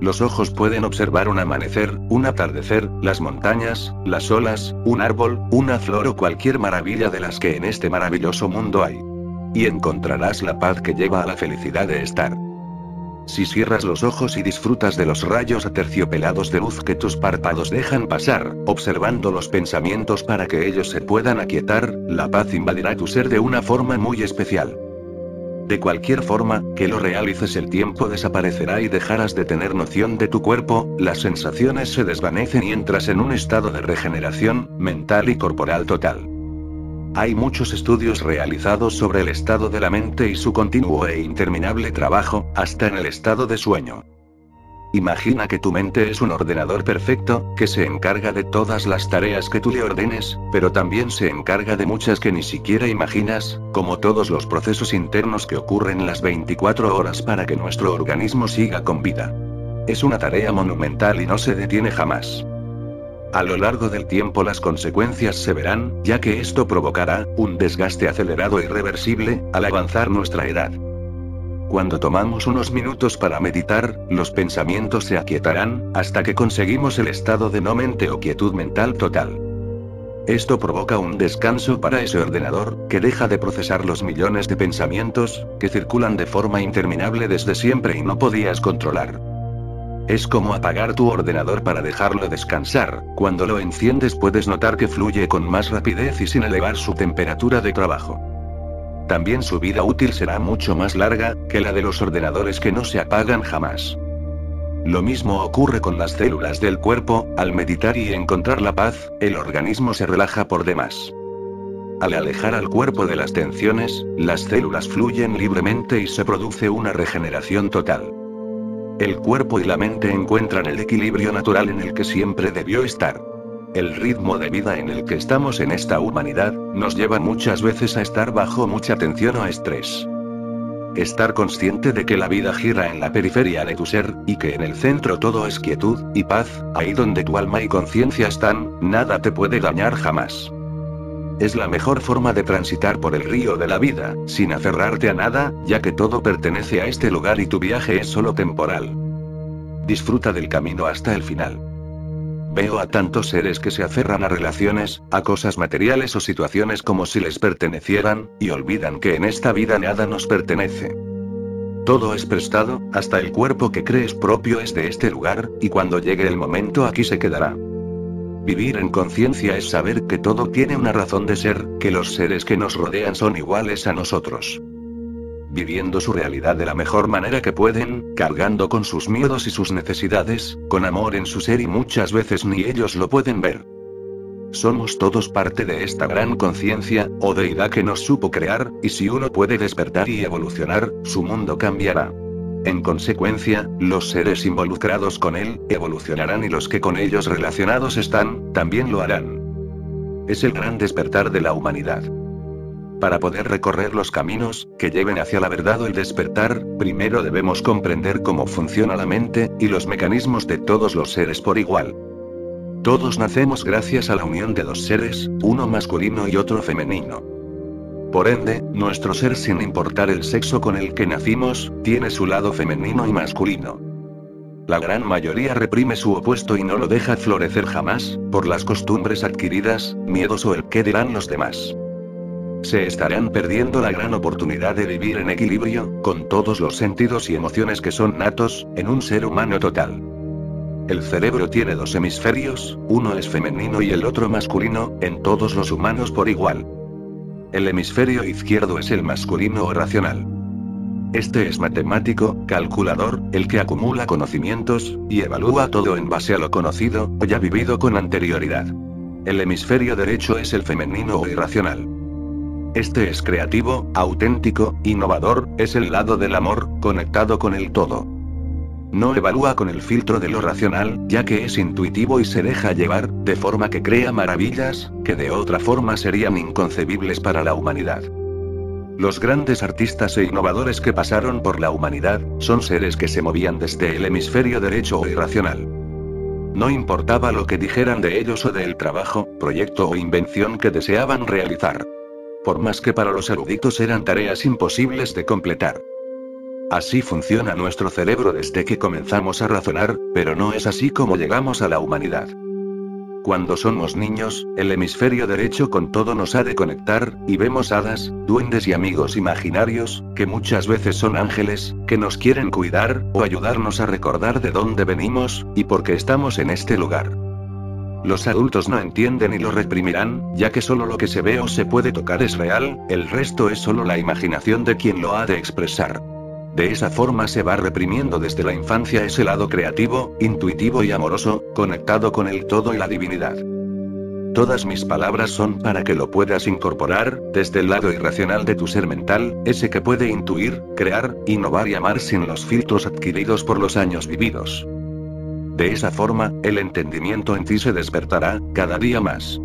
Los ojos pueden observar un amanecer, un atardecer, las montañas, las olas, un árbol, una flor o cualquier maravilla de las que en este maravilloso mundo hay. Y encontrarás la paz que lleva a la felicidad de estar. Si cierras los ojos y disfrutas de los rayos aterciopelados de luz que tus párpados dejan pasar, observando los pensamientos para que ellos se puedan aquietar, la paz invadirá tu ser de una forma muy especial. De cualquier forma, que lo realices el tiempo desaparecerá y dejarás de tener noción de tu cuerpo, las sensaciones se desvanecen y entras en un estado de regeneración, mental y corporal total. Hay muchos estudios realizados sobre el estado de la mente y su continuo e interminable trabajo, hasta en el estado de sueño. Imagina que tu mente es un ordenador perfecto, que se encarga de todas las tareas que tú le ordenes, pero también se encarga de muchas que ni siquiera imaginas, como todos los procesos internos que ocurren las 24 horas para que nuestro organismo siga con vida. Es una tarea monumental y no se detiene jamás. A lo largo del tiempo las consecuencias se verán, ya que esto provocará un desgaste acelerado e irreversible al avanzar nuestra edad. Cuando tomamos unos minutos para meditar, los pensamientos se aquietarán, hasta que conseguimos el estado de no mente o quietud mental total. Esto provoca un descanso para ese ordenador, que deja de procesar los millones de pensamientos, que circulan de forma interminable desde siempre y no podías controlar. Es como apagar tu ordenador para dejarlo descansar, cuando lo enciendes puedes notar que fluye con más rapidez y sin elevar su temperatura de trabajo. También su vida útil será mucho más larga, que la de los ordenadores que no se apagan jamás. Lo mismo ocurre con las células del cuerpo, al meditar y encontrar la paz, el organismo se relaja por demás. Al alejar al cuerpo de las tensiones, las células fluyen libremente y se produce una regeneración total. El cuerpo y la mente encuentran el equilibrio natural en el que siempre debió estar. El ritmo de vida en el que estamos en esta humanidad, nos lleva muchas veces a estar bajo mucha tensión o estrés. Estar consciente de que la vida gira en la periferia de tu ser, y que en el centro todo es quietud y paz, ahí donde tu alma y conciencia están, nada te puede dañar jamás. Es la mejor forma de transitar por el río de la vida, sin aferrarte a nada, ya que todo pertenece a este lugar y tu viaje es solo temporal. Disfruta del camino hasta el final. Veo a tantos seres que se aferran a relaciones, a cosas materiales o situaciones como si les pertenecieran, y olvidan que en esta vida nada nos pertenece. Todo es prestado, hasta el cuerpo que crees propio es de este lugar, y cuando llegue el momento aquí se quedará. Vivir en conciencia es saber que todo tiene una razón de ser, que los seres que nos rodean son iguales a nosotros. Viviendo su realidad de la mejor manera que pueden, cargando con sus miedos y sus necesidades, con amor en su ser y muchas veces ni ellos lo pueden ver. Somos todos parte de esta gran conciencia, o deidad que nos supo crear, y si uno puede despertar y evolucionar, su mundo cambiará. En consecuencia, los seres involucrados con él, evolucionarán y los que con ellos relacionados están, también lo harán. Es el gran despertar de la humanidad. Para poder recorrer los caminos, que lleven hacia la verdad o el despertar, primero debemos comprender cómo funciona la mente, y los mecanismos de todos los seres por igual. Todos nacemos gracias a la unión de dos seres, uno masculino y otro femenino. Por ende, nuestro ser sin importar el sexo con el que nacimos, tiene su lado femenino y masculino. La gran mayoría reprime su opuesto y no lo deja florecer jamás, por las costumbres adquiridas, miedos o el qué dirán los demás. Se estarán perdiendo la gran oportunidad de vivir en equilibrio, con todos los sentidos y emociones que son natos, en un ser humano total. El cerebro tiene dos hemisferios, uno es femenino y el otro masculino, en todos los humanos por igual. El hemisferio izquierdo es el masculino o racional. Este es matemático, calculador, el que acumula conocimientos, y evalúa todo en base a lo conocido, o ya vivido con anterioridad. El hemisferio derecho es el femenino o irracional. Este es creativo, auténtico, innovador, es el lado del amor, conectado con el todo. No evalúa con el filtro de lo racional, ya que es intuitivo y se deja llevar, de forma que crea maravillas, que de otra forma serían inconcebibles para la humanidad. Los grandes artistas e innovadores que pasaron por la humanidad, son seres que se movían desde el hemisferio derecho o irracional. No importaba lo que dijeran de ellos o del trabajo, proyecto o invención que deseaban realizar. Por más que para los eruditos eran tareas imposibles de completar. Así funciona nuestro cerebro desde que comenzamos a razonar, pero no es así como llegamos a la humanidad. Cuando somos niños, el hemisferio derecho con todo nos ha de conectar, y vemos hadas, duendes y amigos imaginarios, que muchas veces son ángeles, que nos quieren cuidar, o ayudarnos a recordar de dónde venimos, y por qué estamos en este lugar. Los adultos no entienden y lo reprimirán, ya que solo lo que se ve o se puede tocar es real, el resto es solo la imaginación de quien lo ha de expresar. De esa forma se va reprimiendo desde la infancia ese lado creativo, intuitivo y amoroso, conectado con el todo y la divinidad. Todas mis palabras son para que lo puedas incorporar, desde el lado irracional de tu ser mental, ese que puede intuir, crear, innovar y amar sin los filtros adquiridos por los años vividos. De esa forma, el entendimiento en ti se despertará, cada día más.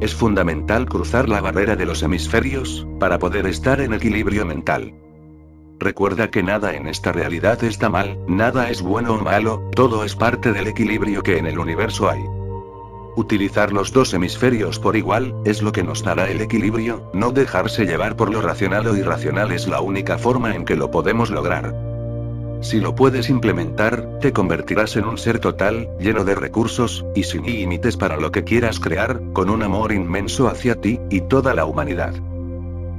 Es fundamental cruzar la barrera de los hemisferios, para poder estar en equilibrio mental. Recuerda que nada en esta realidad está mal, nada es bueno o malo, todo es parte del equilibrio que en el universo hay. Utilizar los dos hemisferios por igual, es lo que nos dará el equilibrio, no dejarse llevar por lo racional o irracional es la única forma en que lo podemos lograr. Si lo puedes implementar, te convertirás en un ser total, lleno de recursos, y sin límites para lo que quieras crear, con un amor inmenso hacia ti, y toda la humanidad.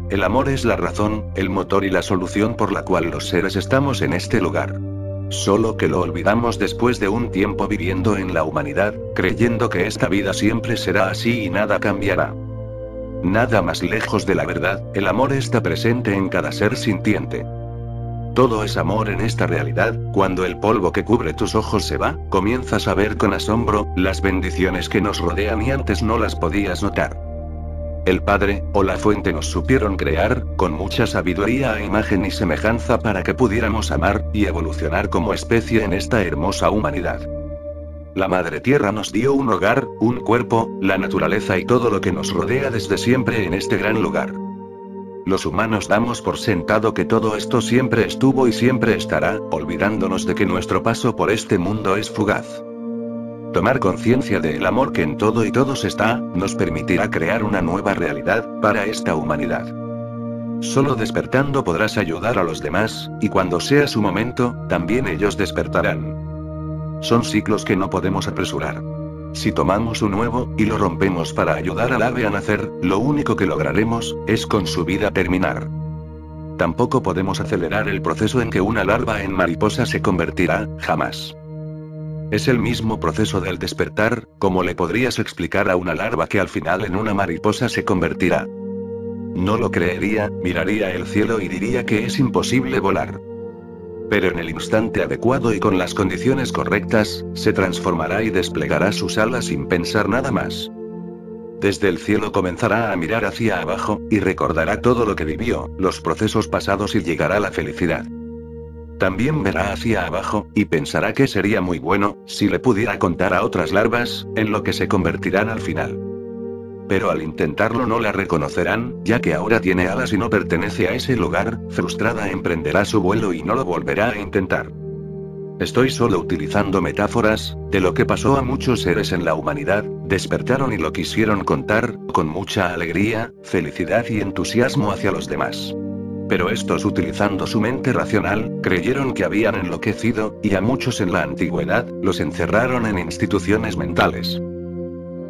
El amor es la razón, el motor y la solución por la cual los seres estamos en este lugar. Solo que lo olvidamos después de un tiempo viviendo en la humanidad, creyendo que esta vida siempre será así y nada cambiará. Nada más lejos de la verdad, el amor está presente en cada ser sintiente. Todo es amor en esta realidad, cuando el polvo que cubre tus ojos se va, comienzas a ver con asombro, las bendiciones que nos rodean y antes no las podías notar. El Padre, o la Fuente nos supieron crear, con mucha sabiduría a imagen y semejanza para que pudiéramos amar, y evolucionar como especie en esta hermosa humanidad. La Madre Tierra nos dio un hogar, un cuerpo, la naturaleza y todo lo que nos rodea desde siempre en este gran lugar. Los humanos damos por sentado que todo esto siempre estuvo y siempre estará, olvidándonos de que nuestro paso por este mundo es fugaz. Tomar conciencia del amor que en todo y todos está, nos permitirá crear una nueva realidad, para esta humanidad. Solo despertando podrás ayudar a los demás, y cuando sea su momento, también ellos despertarán. Son ciclos que no podemos apresurar. Si tomamos un nuevo, y lo rompemos para ayudar al ave a nacer, lo único que lograremos, es con su vida terminar. Tampoco podemos acelerar el proceso en que una larva en mariposa se convertirá, jamás. Es el mismo proceso del despertar, como le podrías explicar a una larva que al final en una mariposa se convertirá. No lo creería, miraría el cielo y diría que es imposible volar pero en el instante adecuado y con las condiciones correctas, se transformará y desplegará sus alas sin pensar nada más. Desde el cielo comenzará a mirar hacia abajo, y recordará todo lo que vivió, los procesos pasados y llegará a la felicidad. También verá hacia abajo, y pensará que sería muy bueno, si le pudiera contar a otras larvas, en lo que se convertirán al final pero al intentarlo no la reconocerán, ya que ahora tiene alas y no pertenece a ese lugar, frustrada emprenderá su vuelo y no lo volverá a intentar. Estoy solo utilizando metáforas, de lo que pasó a muchos seres en la humanidad, despertaron y lo quisieron contar, con mucha alegría, felicidad y entusiasmo hacia los demás. Pero estos utilizando su mente racional, creyeron que habían enloquecido, y a muchos en la antigüedad, los encerraron en instituciones mentales.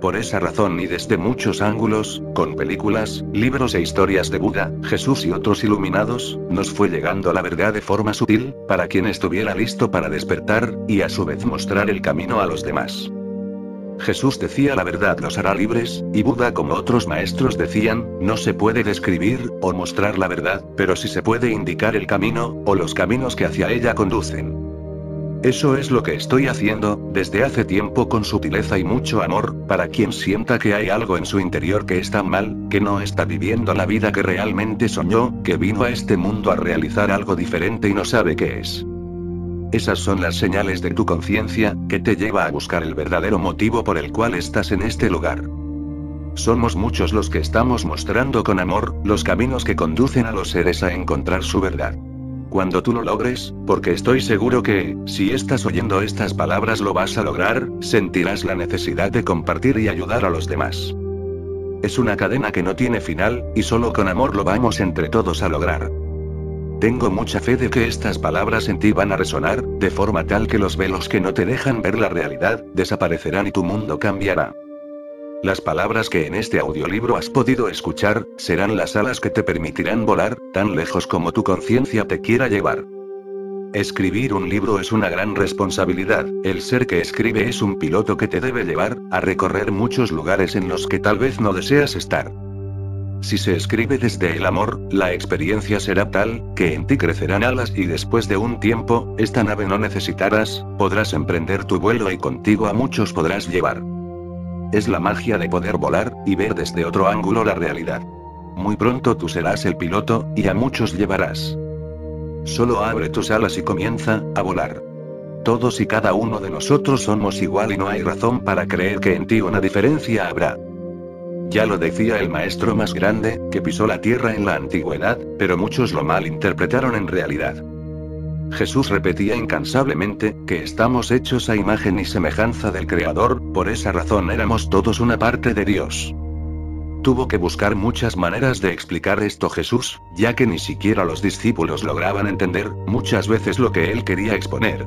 Por esa razón y desde muchos ángulos, con películas, libros e historias de Buda, Jesús y otros iluminados, nos fue llegando la verdad de forma sutil, para quien estuviera listo para despertar, y a su vez mostrar el camino a los demás. Jesús decía la verdad los hará libres, y Buda como otros maestros decían, no se puede describir, o mostrar la verdad, pero sí se puede indicar el camino, o los caminos que hacia ella conducen. Eso es lo que estoy haciendo, desde hace tiempo con sutileza y mucho amor, para quien sienta que hay algo en su interior que está mal, que no está viviendo la vida que realmente soñó, que vino a este mundo a realizar algo diferente y no sabe qué es. Esas son las señales de tu conciencia, que te lleva a buscar el verdadero motivo por el cual estás en este lugar. Somos muchos los que estamos mostrando con amor, los caminos que conducen a los seres a encontrar su verdad. Cuando tú lo logres, porque estoy seguro que, si estás oyendo estas palabras lo vas a lograr, sentirás la necesidad de compartir y ayudar a los demás. Es una cadena que no tiene final, y solo con amor lo vamos entre todos a lograr. Tengo mucha fe de que estas palabras en ti van a resonar, de forma tal que los velos que no te dejan ver la realidad, desaparecerán y tu mundo cambiará. Las palabras que en este audiolibro has podido escuchar, serán las alas que te permitirán volar, tan lejos como tu conciencia te quiera llevar. Escribir un libro es una gran responsabilidad, el ser que escribe es un piloto que te debe llevar, a recorrer muchos lugares en los que tal vez no deseas estar. Si se escribe desde el amor, la experiencia será tal, que en ti crecerán alas y después de un tiempo, esta nave no necesitarás, podrás emprender tu vuelo y contigo a muchos podrás llevar. Es la magia de poder volar, y ver desde otro ángulo la realidad. Muy pronto tú serás el piloto, y a muchos llevarás. Solo abre tus alas y comienza, a volar. Todos y cada uno de nosotros somos igual y no hay razón para creer que en ti una diferencia habrá. Ya lo decía el maestro más grande, que pisó la tierra en la antigüedad, pero muchos lo malinterpretaron en realidad. Jesús repetía incansablemente, que estamos hechos a imagen y semejanza del Creador, por esa razón éramos todos una parte de Dios. Tuvo que buscar muchas maneras de explicar esto Jesús, ya que ni siquiera los discípulos lograban entender, muchas veces lo que él quería exponer.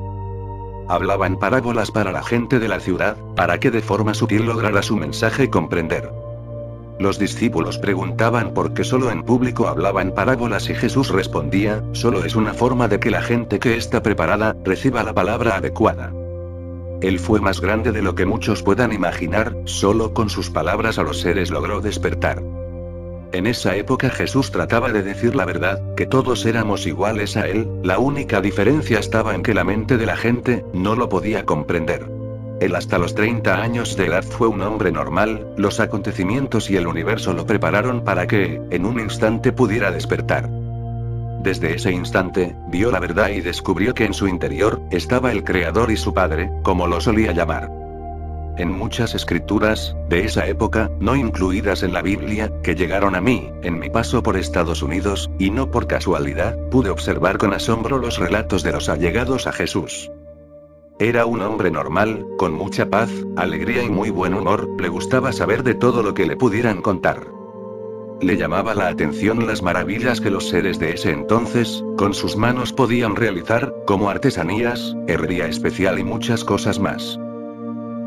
Hablaba en parábolas para la gente de la ciudad, para que de forma sutil lograra su mensaje comprender. Los discípulos preguntaban por qué solo en público hablaba en parábolas y Jesús respondía, solo es una forma de que la gente que está preparada, reciba la palabra adecuada. Él fue más grande de lo que muchos puedan imaginar, solo con sus palabras a los seres logró despertar. En esa época Jesús trataba de decir la verdad, que todos éramos iguales a Él, la única diferencia estaba en que la mente de la gente, no lo podía comprender. Él hasta los 30 años de edad fue un hombre normal, los acontecimientos y el universo lo prepararon para que, en un instante pudiera despertar. Desde ese instante, vio la verdad y descubrió que en su interior, estaba el Creador y su Padre, como lo solía llamar. En muchas escrituras, de esa época, no incluidas en la Biblia, que llegaron a mí, en mi paso por Estados Unidos, y no por casualidad, pude observar con asombro los relatos de los allegados a Jesús. Era un hombre normal, con mucha paz, alegría y muy buen humor, le gustaba saber de todo lo que le pudieran contar. Le llamaba la atención las maravillas que los seres de ese entonces, con sus manos podían realizar, como artesanías, herrería especial y muchas cosas más.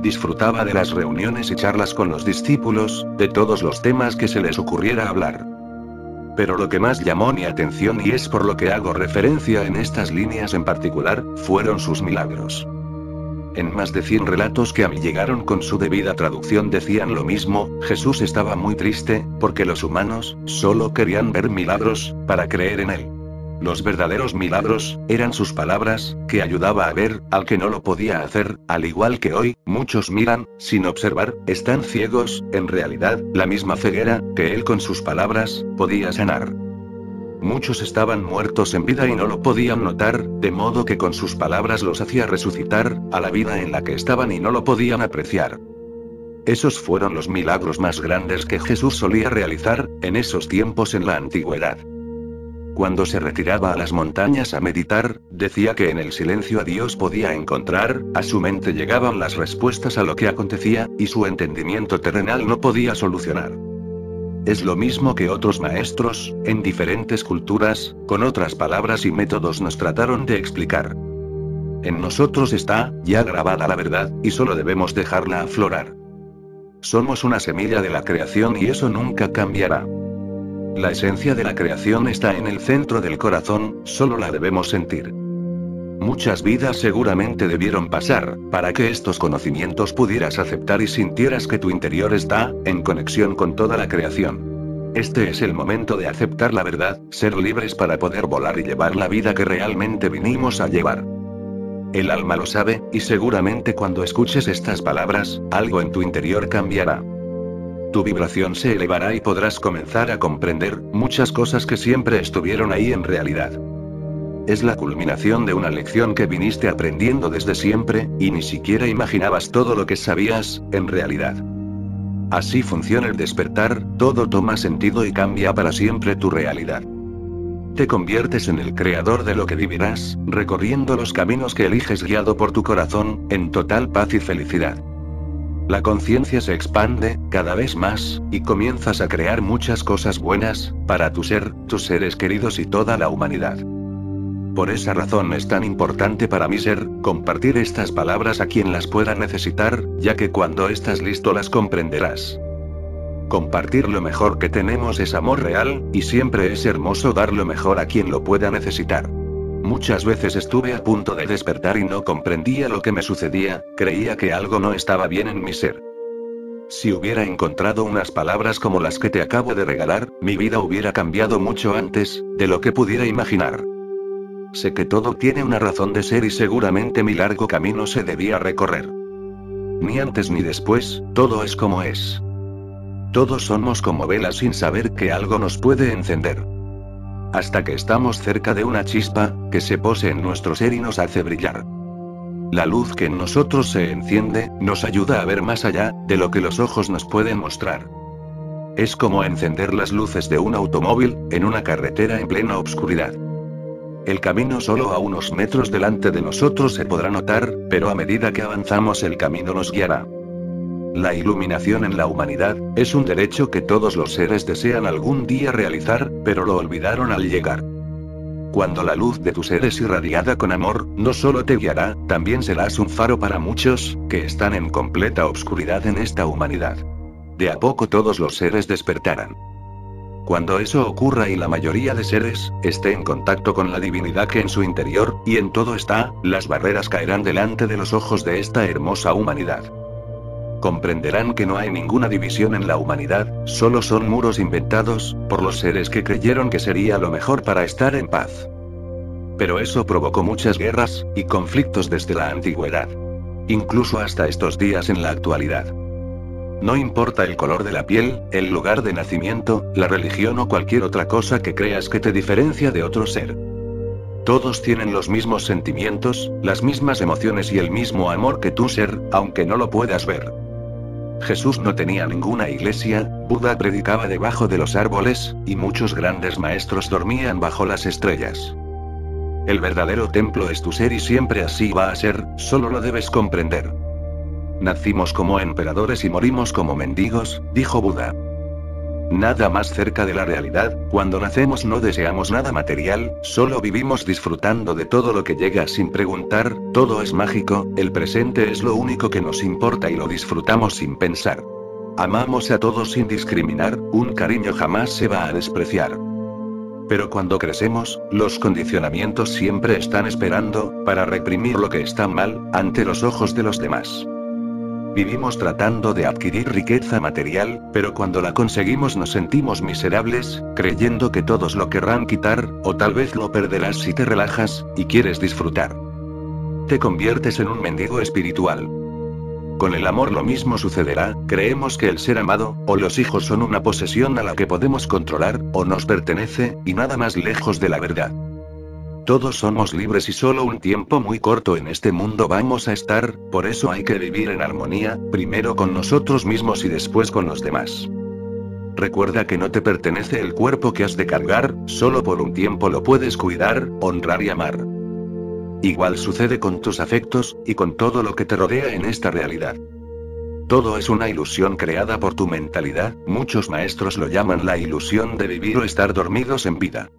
Disfrutaba de las reuniones y charlas con los discípulos, de todos los temas que se les ocurriera hablar. Pero lo que más llamó mi atención y es por lo que hago referencia en estas líneas en particular, fueron sus milagros. En más de 100 relatos que a mí llegaron con su debida traducción decían lo mismo, Jesús estaba muy triste, porque los humanos, solo querían ver milagros, para creer en él. Los verdaderos milagros, eran sus palabras, que ayudaba a ver, al que no lo podía hacer, al igual que hoy, muchos miran, sin observar, están ciegos, en realidad, la misma ceguera, que él con sus palabras, podía sanar. Muchos estaban muertos en vida y no lo podían notar, de modo que con sus palabras los hacía resucitar, a la vida en la que estaban y no lo podían apreciar. Esos fueron los milagros más grandes que Jesús solía realizar, en esos tiempos en la antigüedad. Cuando se retiraba a las montañas a meditar, decía que en el silencio a Dios podía encontrar, a su mente llegaban las respuestas a lo que acontecía, y su entendimiento terrenal no podía solucionar. Es lo mismo que otros maestros, en diferentes culturas, con otras palabras y métodos nos trataron de explicar. En nosotros está, ya grabada la verdad, y solo debemos dejarla aflorar. Somos una semilla de la creación y eso nunca cambiará. La esencia de la creación está en el centro del corazón, solo la debemos sentir. Muchas vidas seguramente debieron pasar, para que estos conocimientos pudieras aceptar y sintieras que tu interior está, en conexión con toda la creación. Este es el momento de aceptar la verdad, ser libres para poder volar y llevar la vida que realmente vinimos a llevar. El alma lo sabe, y seguramente cuando escuches estas palabras, algo en tu interior cambiará. Tu vibración se elevará y podrás comenzar a comprender muchas cosas que siempre estuvieron ahí en realidad. Es la culminación de una lección que viniste aprendiendo desde siempre, y ni siquiera imaginabas todo lo que sabías, en realidad. Así funciona el despertar, todo toma sentido y cambia para siempre tu realidad. Te conviertes en el creador de lo que vivirás, recorriendo los caminos que eliges guiado por tu corazón, en total paz y felicidad. La conciencia se expande, cada vez más, y comienzas a crear muchas cosas buenas, para tu ser, tus seres queridos y toda la humanidad. Por esa razón es tan importante para mí ser, compartir estas palabras a quien las pueda necesitar, ya que cuando estás listo las comprenderás. Compartir lo mejor que tenemos es amor real, y siempre es hermoso dar lo mejor a quien lo pueda necesitar. Muchas veces estuve a punto de despertar y no comprendía lo que me sucedía, creía que algo no estaba bien en mi ser. Si hubiera encontrado unas palabras como las que te acabo de regalar, mi vida hubiera cambiado mucho antes, de lo que pudiera imaginar. Sé que todo tiene una razón de ser y seguramente mi largo camino se debía recorrer. Ni antes ni después, todo es como es. Todos somos como velas sin saber que algo nos puede encender. Hasta que estamos cerca de una chispa, que se pose en nuestro ser y nos hace brillar. La luz que en nosotros se enciende, nos ayuda a ver más allá, de lo que los ojos nos pueden mostrar. Es como encender las luces de un automóvil, en una carretera en plena oscuridad. El camino solo a unos metros delante de nosotros se podrá notar, pero a medida que avanzamos el camino nos guiará. La iluminación en la humanidad, es un derecho que todos los seres desean algún día realizar, pero lo olvidaron al llegar. Cuando la luz de tu ser es irradiada con amor, no solo te guiará, también serás un faro para muchos, que están en completa obscuridad en esta humanidad. De a poco todos los seres despertarán. Cuando eso ocurra y la mayoría de seres, esté en contacto con la divinidad que en su interior, y en todo está, las barreras caerán delante de los ojos de esta hermosa humanidad. Comprenderán que no hay ninguna división en la humanidad, solo son muros inventados, por los seres que creyeron que sería lo mejor para estar en paz. Pero eso provocó muchas guerras, y conflictos desde la antigüedad. Incluso hasta estos días en la actualidad. No importa el color de la piel, el lugar de nacimiento, la religión o cualquier otra cosa que creas que te diferencia de otro ser. Todos tienen los mismos sentimientos, las mismas emociones y el mismo amor que tu ser, aunque no lo puedas ver. Jesús no tenía ninguna iglesia, Buda predicaba debajo de los árboles, y muchos grandes maestros dormían bajo las estrellas. El verdadero templo es tu ser y siempre así va a ser, solo lo debes comprender. Nacimos como emperadores y morimos como mendigos, dijo Buda. Nada más cerca de la realidad, cuando nacemos no deseamos nada material, solo vivimos disfrutando de todo lo que llega sin preguntar, todo es mágico, el presente es lo único que nos importa y lo disfrutamos sin pensar. Amamos a todos sin discriminar, un cariño jamás se va a despreciar. Pero cuando crecemos, los condicionamientos siempre están esperando, para reprimir lo que está mal, ante los ojos de los demás. Vivimos tratando de adquirir riqueza material, pero cuando la conseguimos nos sentimos miserables, creyendo que todos lo querrán quitar, o tal vez lo perderás si te relajas, y quieres disfrutar. Te conviertes en un mendigo espiritual. Con el amor lo mismo sucederá, creemos que el ser amado, o los hijos son una posesión a la que podemos controlar, o nos pertenece, y nada más lejos de la verdad. Todos somos libres y solo un tiempo muy corto en este mundo vamos a estar, por eso hay que vivir en armonía, primero con nosotros mismos y después con los demás. Recuerda que no te pertenece el cuerpo que has de cargar, solo por un tiempo lo puedes cuidar, honrar y amar. Igual sucede con tus afectos, y con todo lo que te rodea en esta realidad. Todo es una ilusión creada por tu mentalidad, muchos maestros lo llaman la ilusión de vivir o estar dormidos en vida.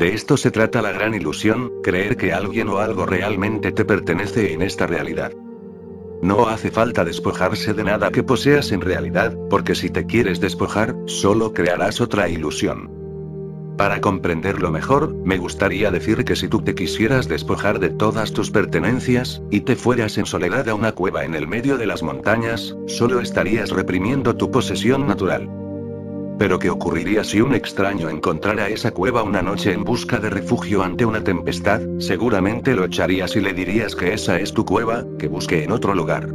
De esto se trata la gran ilusión, creer que alguien o algo realmente te pertenece en esta realidad. No hace falta despojarse de nada que poseas en realidad, porque si te quieres despojar, solo crearás otra ilusión. Para comprenderlo mejor, me gustaría decir que si tú te quisieras despojar de todas tus pertenencias, y te fueras en soledad a una cueva en el medio de las montañas, solo estarías reprimiendo tu posesión natural. Pero ¿qué ocurriría si un extraño encontrara esa cueva una noche en busca de refugio ante una tempestad? Seguramente lo echarías y le dirías que esa es tu cueva, que busque en otro lugar.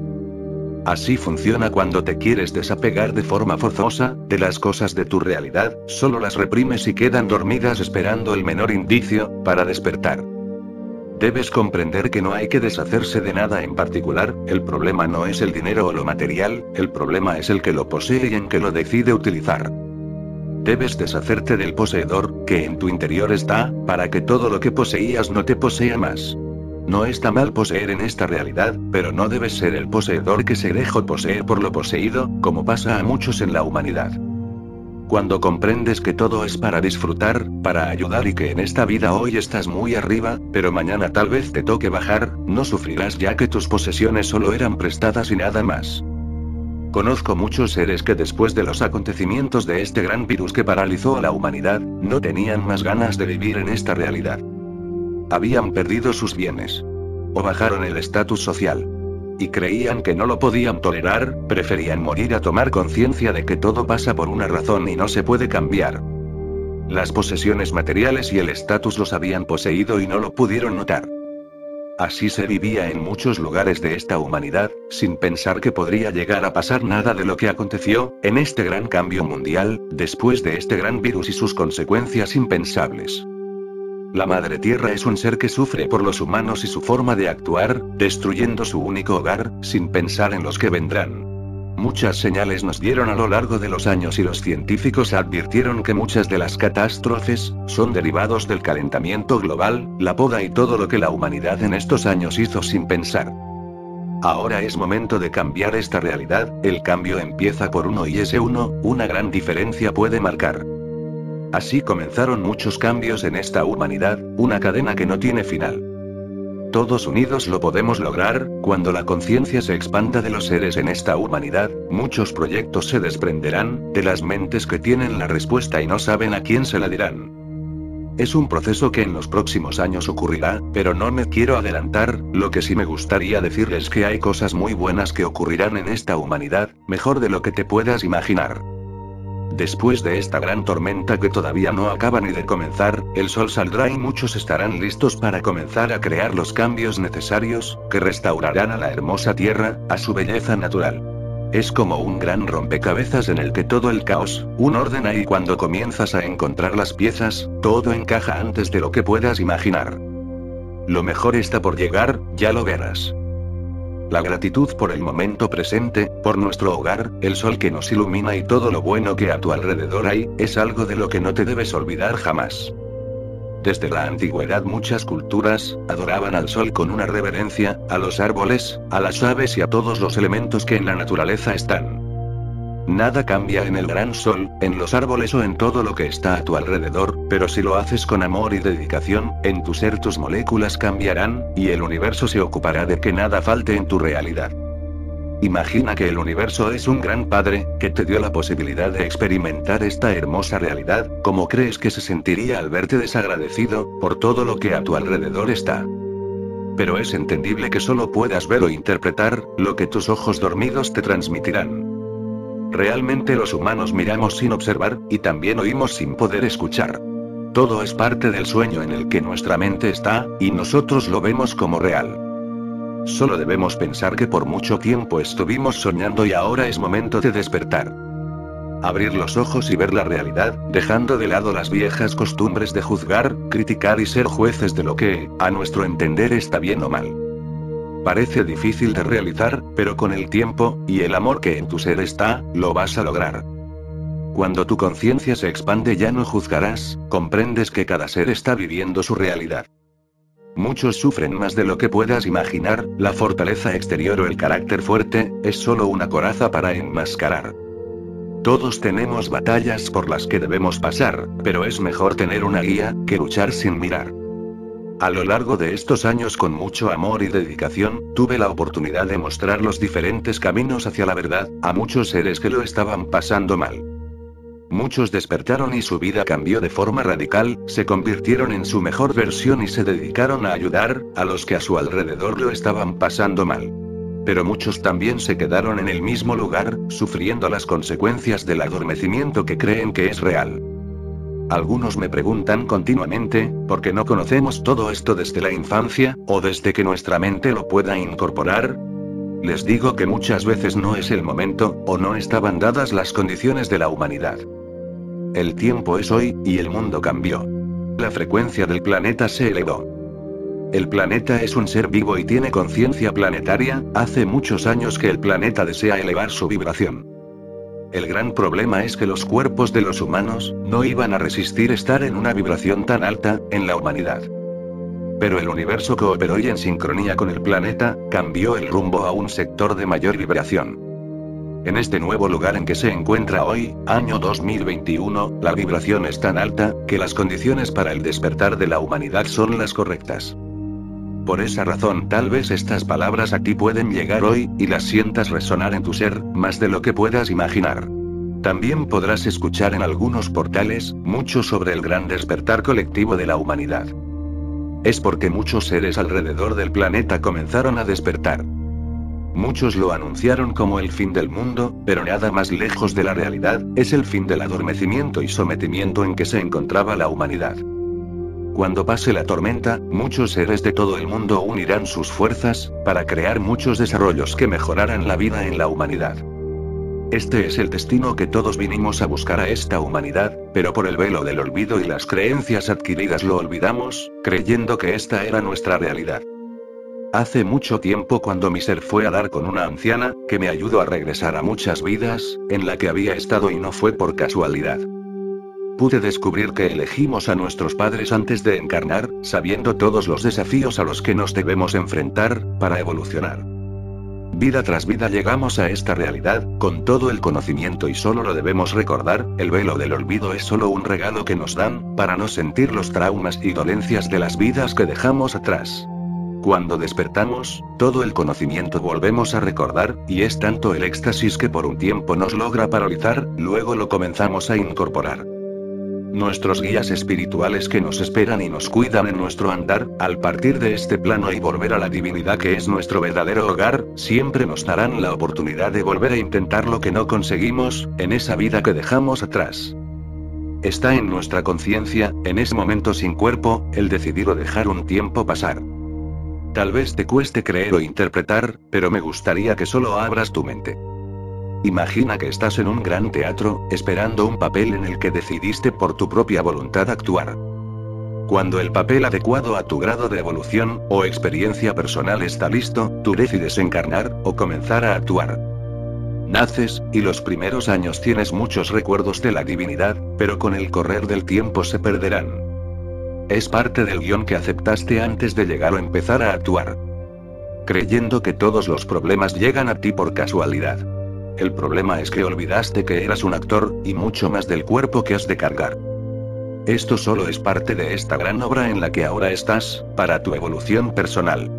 Así funciona cuando te quieres desapegar de forma forzosa, de las cosas de tu realidad, solo las reprimes y quedan dormidas esperando el menor indicio, para despertar. Debes comprender que no hay que deshacerse de nada en particular, el problema no es el dinero o lo material, el problema es el que lo posee y en que lo decide utilizar. Debes deshacerte del poseedor, que en tu interior está, para que todo lo que poseías no te posea más. No está mal poseer en esta realidad, pero no debes ser el poseedor que se dejó poseer por lo poseído, como pasa a muchos en la humanidad. Cuando comprendes que todo es para disfrutar, para ayudar y que en esta vida hoy estás muy arriba, pero mañana tal vez te toque bajar, no sufrirás ya que tus posesiones solo eran prestadas y nada más. Conozco muchos seres que después de los acontecimientos de este gran virus que paralizó a la humanidad, no tenían más ganas de vivir en esta realidad. Habían perdido sus bienes. O bajaron el estatus social y creían que no lo podían tolerar, preferían morir a tomar conciencia de que todo pasa por una razón y no se puede cambiar. Las posesiones materiales y el estatus los habían poseído y no lo pudieron notar. Así se vivía en muchos lugares de esta humanidad, sin pensar que podría llegar a pasar nada de lo que aconteció, en este gran cambio mundial, después de este gran virus y sus consecuencias impensables. La Madre Tierra es un ser que sufre por los humanos y su forma de actuar, destruyendo su único hogar, sin pensar en los que vendrán. Muchas señales nos dieron a lo largo de los años y los científicos advirtieron que muchas de las catástrofes son derivados del calentamiento global, la poda y todo lo que la humanidad en estos años hizo sin pensar. Ahora es momento de cambiar esta realidad, el cambio empieza por uno y ese uno, una gran diferencia puede marcar. Así comenzaron muchos cambios en esta humanidad, una cadena que no tiene final. Todos unidos lo podemos lograr, cuando la conciencia se expanda de los seres en esta humanidad, muchos proyectos se desprenderán, de las mentes que tienen la respuesta y no saben a quién se la dirán. Es un proceso que en los próximos años ocurrirá, pero no me quiero adelantar, lo que sí me gustaría decirles que hay cosas muy buenas que ocurrirán en esta humanidad, mejor de lo que te puedas imaginar. Después de esta gran tormenta que todavía no acaba ni de comenzar, el sol saldrá y muchos estarán listos para comenzar a crear los cambios necesarios, que restaurarán a la hermosa tierra, a su belleza natural. Es como un gran rompecabezas en el que todo el caos, un orden hay cuando comienzas a encontrar las piezas, todo encaja antes de lo que puedas imaginar. Lo mejor está por llegar, ya lo verás. La gratitud por el momento presente, por nuestro hogar, el sol que nos ilumina y todo lo bueno que a tu alrededor hay, es algo de lo que no te debes olvidar jamás. Desde la antigüedad muchas culturas, adoraban al sol con una reverencia, a los árboles, a las aves y a todos los elementos que en la naturaleza están. Nada cambia en el gran sol, en los árboles o en todo lo que está a tu alrededor, pero si lo haces con amor y dedicación, en tu ser tus moléculas cambiarán, y el universo se ocupará de que nada falte en tu realidad. Imagina que el universo es un gran padre, que te dio la posibilidad de experimentar esta hermosa realidad, ¿cómo crees que se sentiría al verte desagradecido, por todo lo que a tu alrededor está? Pero es entendible que solo puedas ver o interpretar, lo que tus ojos dormidos te transmitirán. Realmente los humanos miramos sin observar, y también oímos sin poder escuchar. Todo es parte del sueño en el que nuestra mente está, y nosotros lo vemos como real. Solo debemos pensar que por mucho tiempo estuvimos soñando y ahora es momento de despertar. Abrir los ojos y ver la realidad, dejando de lado las viejas costumbres de juzgar, criticar y ser jueces de lo que, a nuestro entender, está bien o mal. Parece difícil de realizar, pero con el tiempo, y el amor que en tu ser está, lo vas a lograr. Cuando tu conciencia se expande ya no juzgarás, comprendes que cada ser está viviendo su realidad. Muchos sufren más de lo que puedas imaginar, la fortaleza exterior o el carácter fuerte, es solo una coraza para enmascarar. Todos tenemos batallas por las que debemos pasar, pero es mejor tener una guía, que luchar sin mirar. A lo largo de estos años con mucho amor y dedicación, tuve la oportunidad de mostrar los diferentes caminos hacia la verdad, a muchos seres que lo estaban pasando mal. Muchos despertaron y su vida cambió de forma radical, se convirtieron en su mejor versión y se dedicaron a ayudar, a los que a su alrededor lo estaban pasando mal. Pero muchos también se quedaron en el mismo lugar, sufriendo las consecuencias del adormecimiento que creen que es real. Algunos me preguntan continuamente, ¿por qué no conocemos todo esto desde la infancia, o desde que nuestra mente lo pueda incorporar? Les digo que muchas veces no es el momento, o no estaban dadas las condiciones de la humanidad. El tiempo es hoy, y el mundo cambió. La frecuencia del planeta se elevó. El planeta es un ser vivo y tiene conciencia planetaria, hace muchos años que el planeta desea elevar su vibración. El gran problema es que los cuerpos de los humanos, no iban a resistir estar en una vibración tan alta, en la humanidad. Pero el universo cooperó y en sincronía con el planeta, cambió el rumbo a un sector de mayor vibración. En este nuevo lugar en que se encuentra hoy, año 2021, la vibración es tan alta, que las condiciones para el despertar de la humanidad son las correctas. Por esa razón tal vez estas palabras a ti pueden llegar hoy, y las sientas resonar en tu ser, más de lo que puedas imaginar. También podrás escuchar en algunos portales, mucho sobre el gran despertar colectivo de la humanidad. Es porque muchos seres alrededor del planeta comenzaron a despertar. Muchos lo anunciaron como el fin del mundo, pero nada más lejos de la realidad, es el fin del adormecimiento y sometimiento en que se encontraba la humanidad. Cuando pase la tormenta, muchos seres de todo el mundo unirán sus fuerzas, para crear muchos desarrollos que mejorarán la vida en la humanidad. Este es el destino que todos vinimos a buscar a esta humanidad, pero por el velo del olvido y las creencias adquiridas lo olvidamos, creyendo que esta era nuestra realidad. Hace mucho tiempo cuando mi ser fue a dar con una anciana, que me ayudó a regresar a muchas vidas, en la que había estado y no fue por casualidad. Pude descubrir que elegimos a nuestros padres antes de encarnar, sabiendo todos los desafíos a los que nos debemos enfrentar, para evolucionar. Vida tras vida llegamos a esta realidad, con todo el conocimiento y solo lo debemos recordar, el velo del olvido es solo un regalo que nos dan, para no sentir los traumas y dolencias de las vidas que dejamos atrás. Cuando despertamos, todo el conocimiento volvemos a recordar, y es tanto el éxtasis que por un tiempo nos logra paralizar, luego lo comenzamos a incorporar. Nuestros guías espirituales que nos esperan y nos cuidan en nuestro andar, al partir de este plano y volver a la divinidad que es nuestro verdadero hogar, siempre nos darán la oportunidad de volver a intentar lo que no conseguimos, en esa vida que dejamos atrás. Está en nuestra conciencia, en ese momento sin cuerpo, el decidir o dejar un tiempo pasar. Tal vez te cueste creer o interpretar, pero me gustaría que solo abras tu mente. Imagina que estás en un gran teatro, esperando un papel en el que decidiste por tu propia voluntad actuar. Cuando el papel adecuado a tu grado de evolución, o experiencia personal está listo, tú decides encarnar, o comenzar a actuar. Naces, y los primeros años tienes muchos recuerdos de la divinidad, pero con el correr del tiempo se perderán. Es parte del guion que aceptaste antes de llegar o empezar a actuar. Creyendo que todos los problemas llegan a ti por casualidad. El problema es que olvidaste que eras un actor, y mucho más del cuerpo que has de cargar. Esto solo es parte de esta gran obra en la que ahora estás, para tu evolución personal.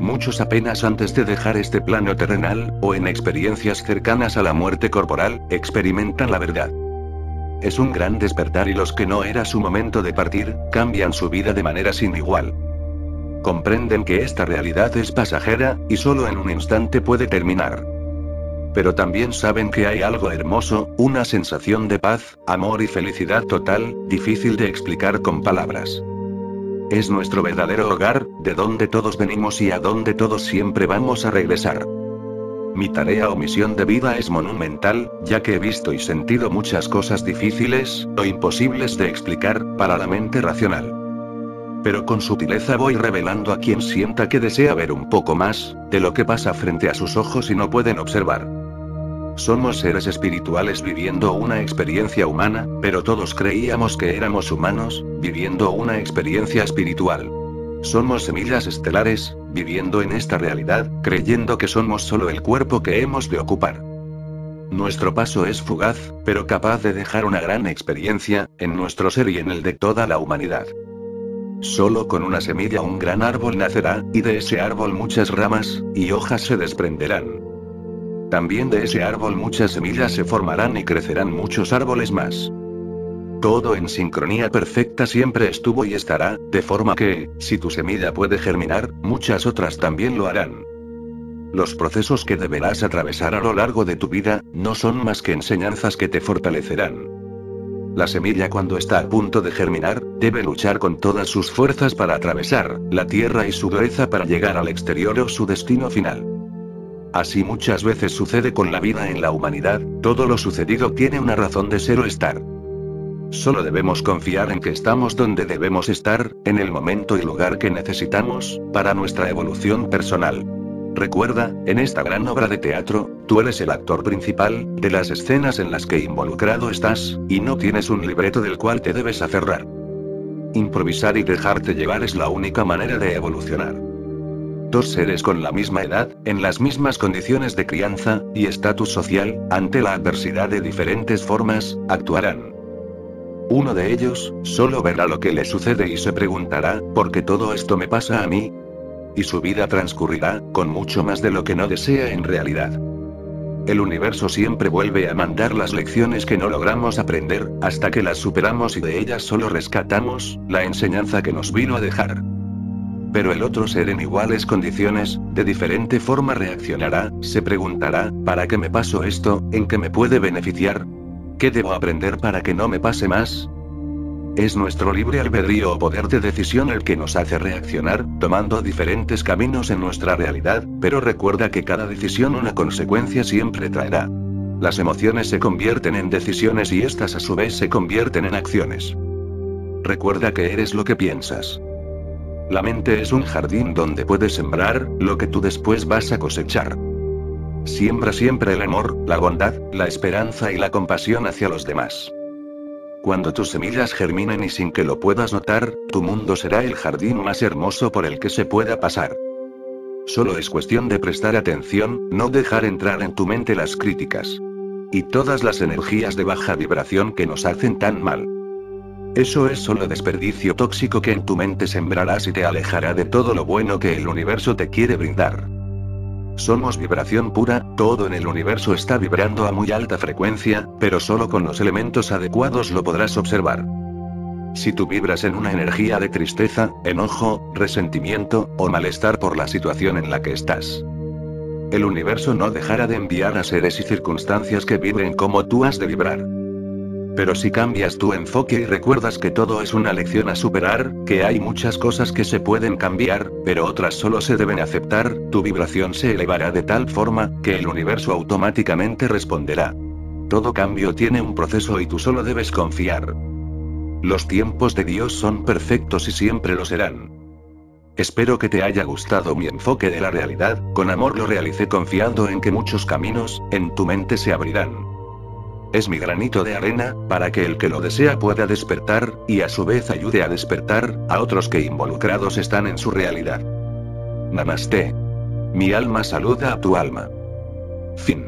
Muchos apenas antes de dejar este plano terrenal, o en experiencias cercanas a la muerte corporal, experimentan la verdad. Es un gran despertar y los que no era su momento de partir, cambian su vida de manera sin igual. Comprenden que esta realidad es pasajera, y solo en un instante puede terminar. Pero también saben que hay algo hermoso, una sensación de paz, amor y felicidad total, difícil de explicar con palabras. Es nuestro verdadero hogar, de donde todos venimos y a donde todos siempre vamos a regresar. Mi tarea o misión de vida es monumental, ya que he visto y sentido muchas cosas difíciles, o imposibles de explicar, para la mente racional. Pero con sutileza voy revelando a quien sienta que desea ver un poco más, de lo que pasa frente a sus ojos y no pueden observar. Somos seres espirituales viviendo una experiencia humana, pero todos creíamos que éramos humanos, viviendo una experiencia espiritual. Somos semillas estelares, viviendo en esta realidad, creyendo que somos solo el cuerpo que hemos de ocupar. Nuestro paso es fugaz, pero capaz de dejar una gran experiencia, en nuestro ser y en el de toda la humanidad. Solo con una semilla un gran árbol nacerá, y de ese árbol muchas ramas, y hojas se desprenderán. También de ese árbol muchas semillas se formarán y crecerán muchos árboles más. Todo en sincronía perfecta siempre estuvo y estará, de forma que, si tu semilla puede germinar, muchas otras también lo harán. Los procesos que deberás atravesar a lo largo de tu vida, no son más que enseñanzas que te fortalecerán. La semilla cuando está a punto de germinar, debe luchar con todas sus fuerzas para atravesar la tierra y su dureza para llegar al exterior o su destino final. Así muchas veces sucede con la vida en la humanidad, todo lo sucedido tiene una razón de ser o estar. Solo debemos confiar en que estamos donde debemos estar, en el momento y lugar que necesitamos, para nuestra evolución personal. Recuerda, en esta gran obra de teatro, tú eres el actor principal, de las escenas en las que involucrado estás, y no tienes un libreto del cual te debes aferrar. Improvisar y dejarte llevar es la única manera de evolucionar. Dos seres con la misma edad, en las mismas condiciones de crianza y estatus social, ante la adversidad de diferentes formas, actuarán. Uno de ellos, solo verá lo que le sucede y se preguntará, ¿por qué todo esto me pasa a mí? Y su vida transcurrirá, con mucho más de lo que no desea en realidad. El universo siempre vuelve a mandar las lecciones que no logramos aprender, hasta que las superamos y de ellas solo rescatamos, la enseñanza que nos vino a dejar. Pero el otro ser en iguales condiciones, de diferente forma reaccionará, se preguntará, ¿para qué me paso esto? ¿En qué me puede beneficiar? ¿Qué debo aprender para que no me pase más? Es nuestro libre albedrío o poder de decisión el que nos hace reaccionar, tomando diferentes caminos en nuestra realidad, pero recuerda que cada decisión una consecuencia siempre traerá. Las emociones se convierten en decisiones y estas a su vez se convierten en acciones. Recuerda que eres lo que piensas. La mente es un jardín donde puedes sembrar, lo que tú después vas a cosechar. Siembra siempre el amor, la bondad, la esperanza y la compasión hacia los demás. Cuando tus semillas germinen y sin que lo puedas notar, tu mundo será el jardín más hermoso por el que se pueda pasar. Solo es cuestión de prestar atención, no dejar entrar en tu mente las críticas. Y todas las energías de baja vibración que nos hacen tan mal. Eso es solo desperdicio tóxico que en tu mente sembrarás y te alejará de todo lo bueno que el universo te quiere brindar. Somos vibración pura, todo en el universo está vibrando a muy alta frecuencia, pero solo con los elementos adecuados lo podrás observar. Si tú vibras en una energía de tristeza, enojo, resentimiento, o malestar por la situación en la que estás, el universo no dejará de enviar a seres y circunstancias que vibren como tú has de vibrar. Pero si cambias tu enfoque y recuerdas que todo es una lección a superar, que hay muchas cosas que se pueden cambiar, pero otras solo se deben aceptar, tu vibración se elevará de tal forma, que el universo automáticamente responderá. Todo cambio tiene un proceso y tú solo debes confiar. Los tiempos de Dios son perfectos y siempre lo serán. Espero que te haya gustado mi enfoque de la realidad, con amor lo realicé confiando en que muchos caminos, en tu mente se abrirán. Es mi granito de arena, para que el que lo desea pueda despertar, y a su vez ayude a despertar, a otros que involucrados están en su realidad. Namaste. Mi alma saluda a tu alma. Fin.